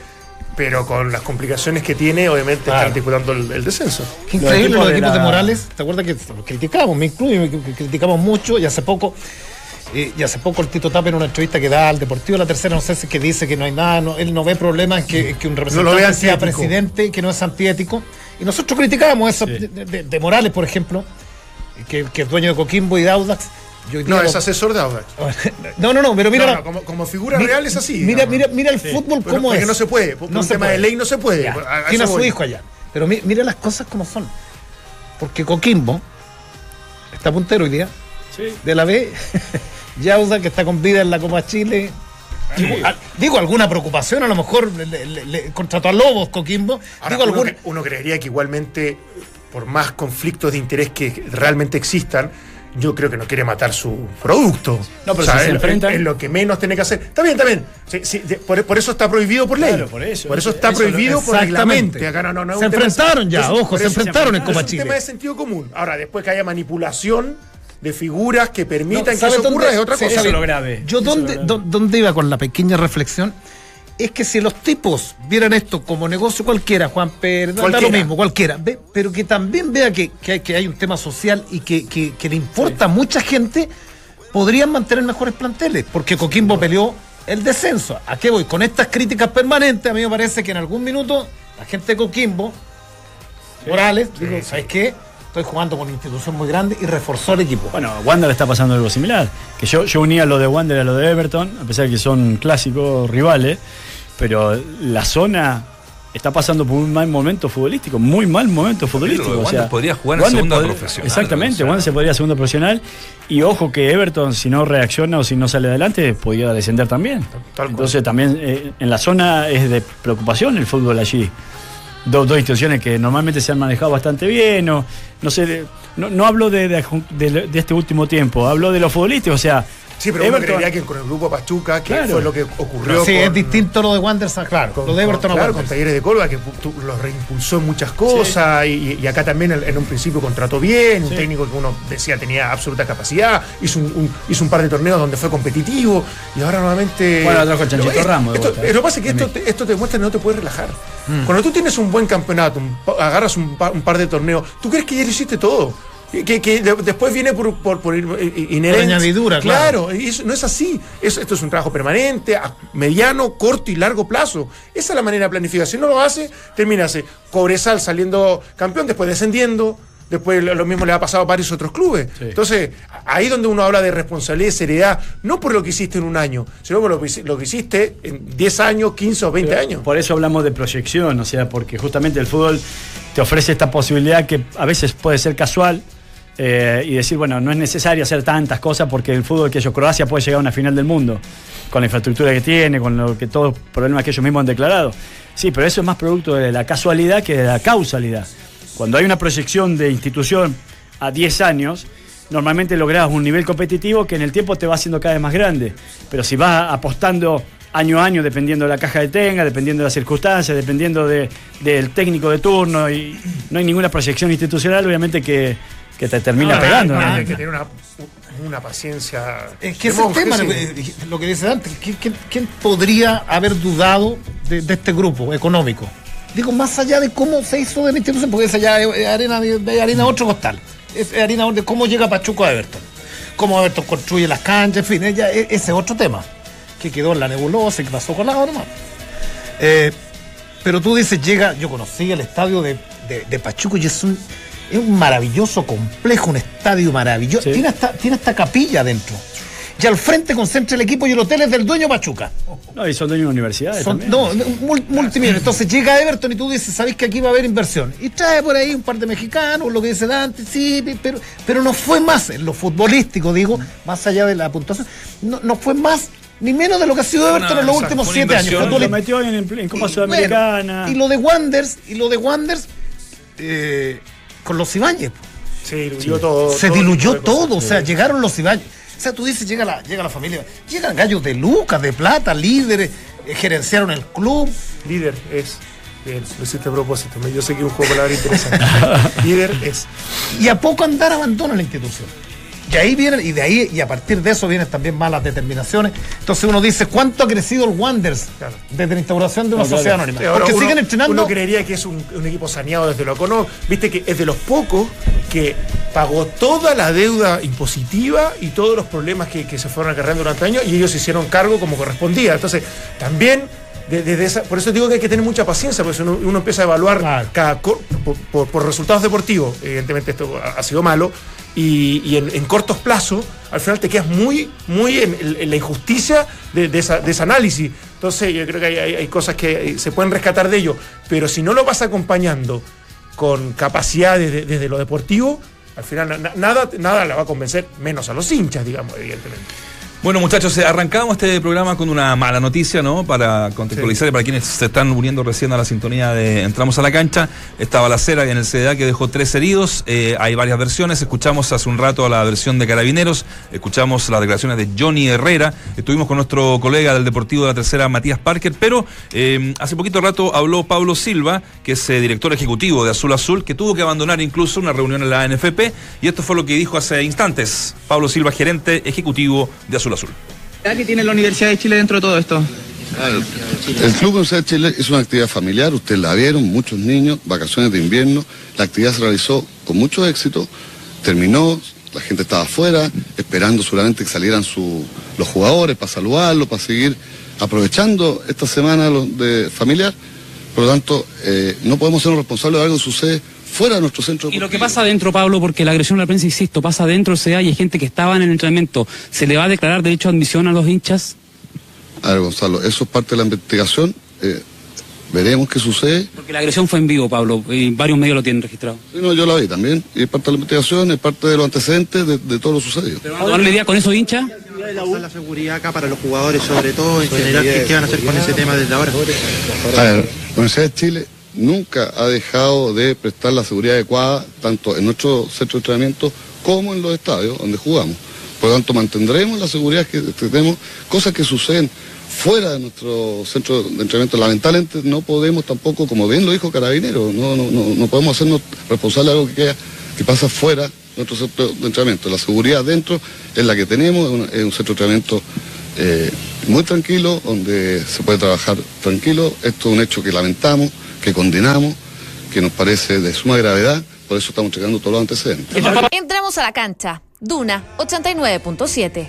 Speaker 6: pero con las complicaciones que tiene, obviamente
Speaker 5: Claro.
Speaker 6: está articulando el, el descenso.
Speaker 5: Qué
Speaker 7: Los
Speaker 5: increíble
Speaker 7: equipos
Speaker 5: los
Speaker 7: de
Speaker 5: equipos de
Speaker 7: la-
Speaker 5: Morales. ¿Te acuerdas que lo criticamos? Me incluyo, que criticamos mucho y hace poco Eh, y hace poco el Tito Tapa en una entrevista que da al Deportivo La Tercera, no sé si es que dice que no hay nada, no- él no ve problema en que, que un representante
Speaker 6: ve
Speaker 5: sea presidente, que no es antiético. Y nosotros criticábamos eso de, de- de Morales, por ejemplo, que, que es dueño de Coquimbo y de
Speaker 6: No, es asesor de Audax. *laughs*
Speaker 5: No, no, no, pero mira.
Speaker 6: No,
Speaker 5: la-
Speaker 6: no, como, como figura
Speaker 5: mi-
Speaker 6: real es así.
Speaker 5: Mira,
Speaker 6: digamos.
Speaker 5: mira, mira el
Speaker 6: Sí.
Speaker 5: fútbol
Speaker 6: Pero-
Speaker 5: cómo
Speaker 6: porque
Speaker 5: es.
Speaker 6: no se puede, por un tema
Speaker 5: puede.
Speaker 6: de ley no se puede. A- a
Speaker 5: Tiene a su
Speaker 6: voy.
Speaker 5: hijo allá. Pero mi- mira las cosas como son. Porque Coquimbo está puntero hoy día de la B. *laughs* Yauda, que está con vida en la Copa Chile. Digo, a- digo, alguna preocupación, a lo mejor le, le- le- contrató a Lobos Coquimbo.
Speaker 6: Ahora,
Speaker 5: digo,
Speaker 6: uno,
Speaker 5: alguna.
Speaker 6: uno creería que igualmente, por más conflictos de interés que realmente existan, yo creo que no quiere matar su producto.
Speaker 7: No, pero
Speaker 6: O sea,
Speaker 7: si se
Speaker 6: es,
Speaker 7: enfrentan-
Speaker 6: es lo que menos tiene que hacer. Está bien, está bien. Sí, sí, de- por, por eso está prohibido por ley.
Speaker 7: Claro, por eso.
Speaker 6: Por eso está
Speaker 7: Eso lo-
Speaker 6: prohibido por
Speaker 5: exactamente.
Speaker 6: reglamento. Acá no, no, no es
Speaker 5: Se enfrentaron ya,
Speaker 6: es-
Speaker 5: ojo, se
Speaker 6: eso
Speaker 5: enfrentaron en Copa
Speaker 6: Es un tema de sentido común. Ahora, después que haya manipulación de figuras que permitan
Speaker 5: No,
Speaker 6: que
Speaker 5: ¿sabe
Speaker 6: eso ocurra
Speaker 5: dónde-
Speaker 6: es otra
Speaker 5: sí,
Speaker 6: cosa.
Speaker 5: sabe-
Speaker 7: lo grave.
Speaker 5: Yo
Speaker 7: Eso
Speaker 5: dónde,
Speaker 7: grave.
Speaker 5: dónde iba con la pequeña reflexión es que si los tipos vieran esto como negocio cualquiera, Juan Pérez, da- lo mismo, cualquiera, ve, pero que también vea que, que hay, que hay un tema social y que, que- que le importa a mucha gente, podrían mantener mejores planteles, porque Coquimbo peleó el descenso. ¿A qué voy? Con estas críticas permanentes, a mí me parece que en algún minuto la gente de Coquimbo, Morales, digo, ¿sabes qué? Estoy jugando con una institución muy grande y reforzó el equipo.
Speaker 7: Bueno, a Wander está pasando algo similar. Que yo, yo unía lo de Wander a lo de Everton, a pesar de que son clásicos rivales, pero la zona está pasando por un mal momento futbolístico, muy mal momento futbolístico.
Speaker 1: Pero
Speaker 7: o
Speaker 1: Wander
Speaker 7: sea,
Speaker 1: podría jugar en
Speaker 7: Wander
Speaker 1: segunda
Speaker 7: podría-
Speaker 1: profesional,
Speaker 7: Exactamente,
Speaker 1: o sea.
Speaker 7: Wander se podría segunda profesional. Y ojo que Everton, si no reacciona o si no sale adelante, podría descender también. Entonces también eh, en la zona es de preocupación el fútbol allí. Dos, dos instituciones que normalmente se han manejado bastante bien, no, no sé, no, no hablo de, de- de- de este último tiempo, hablo de los futbolistas, o sea,
Speaker 6: Sí, pero uno
Speaker 7: Everton-
Speaker 6: creería que con el grupo Pachuca, que
Speaker 7: Claro.
Speaker 6: fue lo que ocurrió
Speaker 5: sí,
Speaker 6: con,
Speaker 5: es distinto lo de Wanderers, claro.
Speaker 6: con-
Speaker 5: lo de Everton a
Speaker 6: con, claro, con Talleres de Córdoba, que los reimpulsó en muchas cosas, y, y acá también en, un principio contrató bien, un técnico que uno decía tenía absoluta capacidad, hizo un, un- hizo un par de torneos donde fue competitivo, y ahora nuevamente...
Speaker 7: Bueno, trajo el Chanchito
Speaker 6: Lo-
Speaker 7: Ramos
Speaker 6: esto-
Speaker 7: vuelta.
Speaker 6: Lo que pasa es que esto te, esto te demuestra que no te puedes relajar.
Speaker 5: Mm.
Speaker 6: Cuando tú tienes un buen campeonato, un agarras un, un par de torneos, tú crees que ya lo hiciste todo. Que, que- que de- después viene por, por, por eh, inherencia.
Speaker 5: añadidura, claro.
Speaker 6: Claro, y eso no es así. Es- esto es un trabajo permanente, a mediano, corto y largo plazo. Esa es la manera de planificar. Si no lo hace, termina así. Cobresal saliendo campeón, después descendiendo. Después lo mismo le ha pasado a varios otros clubes. Entonces, ahí donde uno habla de responsabilidad y seriedad, no por lo que hiciste en un año, sino por lo que, lo que hiciste en 10 años, 15 o 20 años.
Speaker 7: Por eso hablamos de proyección, o sea, porque justamente el fútbol te ofrece esta posibilidad que a veces puede ser casual eh, y decir, bueno, no es necesario hacer tantas cosas porque el fútbol que yo, Croacia puede llegar a una final del mundo, con la infraestructura que tiene, con lo que todos los problemas que ellos mismos han declarado. Sí, pero eso es más producto de la casualidad que de la causalidad. Cuando hay una proyección de institución a 10 años, normalmente lográs un nivel competitivo que en el tiempo te va haciendo cada vez más grande. Pero si vas apostando año a año, dependiendo de la caja que tenga, dependiendo de las circunstancias, dependiendo de- del técnico de turno, y no hay ninguna proyección institucional, obviamente que, que te termina
Speaker 6: No,
Speaker 7: pegando.
Speaker 6: no,
Speaker 7: ¿no?
Speaker 6: Hay que tener una, una paciencia.
Speaker 5: Es que ese
Speaker 6: monje,
Speaker 5: tema,
Speaker 6: sí.
Speaker 5: eh, lo que dice Dante, ¿quién, podría haber dudado de, de este grupo económico? Digo, más allá de cómo se hizo de la institución, porque esa ya es es arena de, de harina de otro costal. Es harina de cómo llega Pachuco a Everton. Cómo Everton construye las canchas, en fin, ella- e- ese es otro tema. Que quedó en la nebulosa y que pasó con la nomás. Eh, pero tú dices, llega, yo conocí el estadio de, de- de Pachuco y es un, es un maravilloso complejo, un estadio maravilloso. Tiene, hasta, tiene hasta capilla adentro. Y al frente concentra el equipo y el hotel es del dueño Pachuca.
Speaker 7: No, y son dueños de universidades
Speaker 5: Son-
Speaker 7: también.
Speaker 5: no, mul- multimillonarios. Entonces llega Everton y tú dices, sabéis que aquí va a haber inversión. Y trae por ahí un par de mexicanos, lo que dice Dante, sí, pero, pero no fue más en lo futbolístico, digo, más allá de la puntuación, no, no fue más ni menos de lo que ha sido Everton en los
Speaker 7: exacto,
Speaker 5: últimos siete años.
Speaker 7: inversión.
Speaker 5: Futbolístico.
Speaker 7: Lo metió en, en Copa
Speaker 5: Y,
Speaker 7: Sudamericana.
Speaker 5: bueno, y lo de Wanders, y lo de Wanders, eh, con los Ibáñez.
Speaker 6: Se diluyó todo.
Speaker 5: Se
Speaker 6: todo
Speaker 5: diluyó todo, o sea, llegaron los Ibáñez. O sea, tú dices, llega la, llega la familia, llegan gallos de lucas, de plata, líderes, eh, gerenciaron el club.
Speaker 6: Líder es. Bien, lo hiciste a propósito. Yo sé que es un juego de palabras interesante. *laughs* Líder es.
Speaker 5: Y a poco andar abandona la institución. Y ahí vienen, y de ahí, y a partir de eso vienen también malas determinaciones. Entonces uno dice, ¿cuánto ha crecido el Wanderers desde la instauración de una
Speaker 6: No, claro.
Speaker 5: sociedad anónima?
Speaker 6: Ahora
Speaker 5: Porque
Speaker 6: uno-
Speaker 5: siguen entrenando.
Speaker 6: Uno creería que es un, un equipo saneado desde lo económico. Viste que es de los pocos que pagó toda la deuda impositiva y todos los problemas que, que se fueron acarreando durante años y ellos se hicieron cargo como correspondía. Entonces, también, de- desde esa, por eso digo que hay que tener mucha paciencia, porque uno, uno empieza a evaluar cada cor- por, por- por resultados deportivos. Evidentemente esto ha, ha sido malo. Y, en, cortos plazos, al final te quedas muy, muy en, la injusticia de, esa- de ese análisis. Entonces, yo creo que hay, cosas que eh, se pueden rescatar de ello. Pero si no lo vas acompañando con capacidades de- desde lo deportivo, al final na- na- nada, nada la va a convencer, menos a los hinchas, digamos, evidentemente.
Speaker 1: Bueno, muchachos, eh, arrancamos este programa con una mala noticia, ¿no? Para contextualizar y para quienes se están uniendo recién a la sintonía de Entramos a la cancha. Esta balacera en el CDA que dejó tres heridos. Eh, hay varias versiones. Escuchamos hace un rato la versión de Carabineros. Escuchamos las declaraciones de Johnny Herrera. Estuvimos con nuestro colega del Deportivo de la Tercera, Matías Parker. Pero eh, hace poquito rato habló Pablo Silva, que es eh, director ejecutivo de Azul Azul, que tuvo que abandonar incluso una reunión en la NFP. Y esto fue lo que dijo hace instantes. Pablo Silva, gerente ejecutivo de Azul Azul.
Speaker 14: Que tiene la Universidad de Chile dentro de todo esto?
Speaker 15: El Club Universidad de Chile es una actividad familiar, ustedes la vieron, muchos niños, vacaciones de invierno. La actividad se realizó con mucho éxito, terminó, la gente estaba afuera, esperando seguramente que salieran su- los jugadores para saludarlos, para seguir aprovechando esta semana de familiar. Por lo tanto, eh, no podemos ser responsables de algo que sucede fuera de nuestro centro.
Speaker 11: Y lo que pasa adentro, Pablo, porque la agresión a la prensa, insisto, pasa adentro del CDA y hay gente que estaba en el entrenamiento. ¿Se le va a declarar derecho a admisión a los hinchas?
Speaker 15: A ver, Gonzalo, eso es parte de la investigación. eh, veremos qué sucede.
Speaker 11: Porque la agresión fue en vivo, Pablo, y varios medios lo tienen registrado.
Speaker 15: Sí, no, yo la vi también. Y es parte de la investigación, es parte de los antecedentes de, de todo lo sucedido.
Speaker 11: ¿Van a medida con esos hinchas?
Speaker 16: La seguridad acá para los jugadores, sobre todo en general, ¿qué, qué van a hacer con ese tema desde ahora?
Speaker 15: A ver, Universidad de Chile nunca ha dejado de prestar la seguridad adecuada, tanto en nuestro centro de entrenamiento como en los estadios donde jugamos. Por lo tanto, mantendremos la seguridad que tenemos, cosas que suceden fuera de nuestro centro de entrenamiento. Lamentablemente no podemos tampoco, como bien lo dijo Carabinero, no, no, no, no podemos hacernos responsables de algo que, pasa fuera de nuestro centro de entrenamiento. La seguridad dentro es la que tenemos, es un centro de entrenamiento eh, muy tranquilo, donde se puede trabajar tranquilo. Esto es un hecho que lamentamos, que condenamos, que nos parece de suma gravedad, por eso estamos checando todos los antecedentes.
Speaker 2: Entramos a la cancha. Duna 89.7.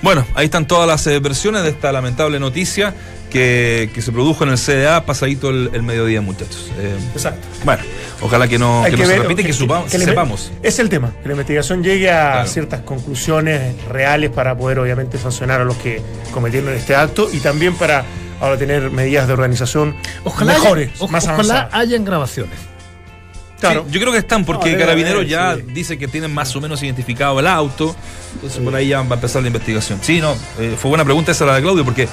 Speaker 1: Bueno, ahí están todas las eh, versiones de esta lamentable noticia que, que se produjo en el CDA pasadito el, el mediodía, muchachos. Eh,
Speaker 6: Exacto.
Speaker 1: Bueno, ojalá que no, que no se repita y que, supa-
Speaker 6: que la-
Speaker 1: sepamos.
Speaker 6: Es el tema, que la investigación llegue a ciertas conclusiones reales para poder obviamente sancionar a los que cometieron este acto y también para ahora tener medidas de organización
Speaker 5: Ojalá haya-
Speaker 6: mejores,
Speaker 5: o-
Speaker 6: más
Speaker 5: ojalá
Speaker 6: avanzadas.
Speaker 5: hayan grabaciones.
Speaker 6: Claro.
Speaker 1: Sí, yo creo que están porque
Speaker 5: No, debe
Speaker 1: Carabineros ya
Speaker 5: sí.
Speaker 1: dice que tienen más o menos identificado el auto. Entonces por ahí ya va a empezar la investigación. Sí, no, eh, fue buena pregunta esa la de Claudio porque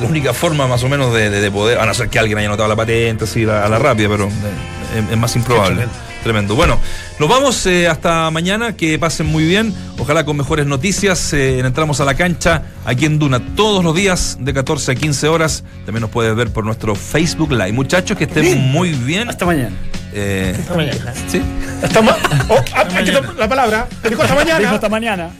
Speaker 1: la única forma más o menos de, de- de poder, a no ser que alguien haya notado la patente así a la rápida, pero es, es más improbable. Tremendo. Bueno, nos vamos eh, hasta mañana. Que pasen muy bien. Ojalá con mejores noticias. Eh, entramos a la cancha aquí en Duna todos los días de 14 a 15 horas. También nos puedes ver por nuestro Facebook Live. Muchachos, que estén muy bien.
Speaker 7: Hasta mañana.
Speaker 1: Eh,
Speaker 6: Hasta mañana.
Speaker 1: ¿Sí?
Speaker 6: Hasta ma- oh, ah, la palabra. Dijo hasta mañana.
Speaker 7: Dijo hasta mañana.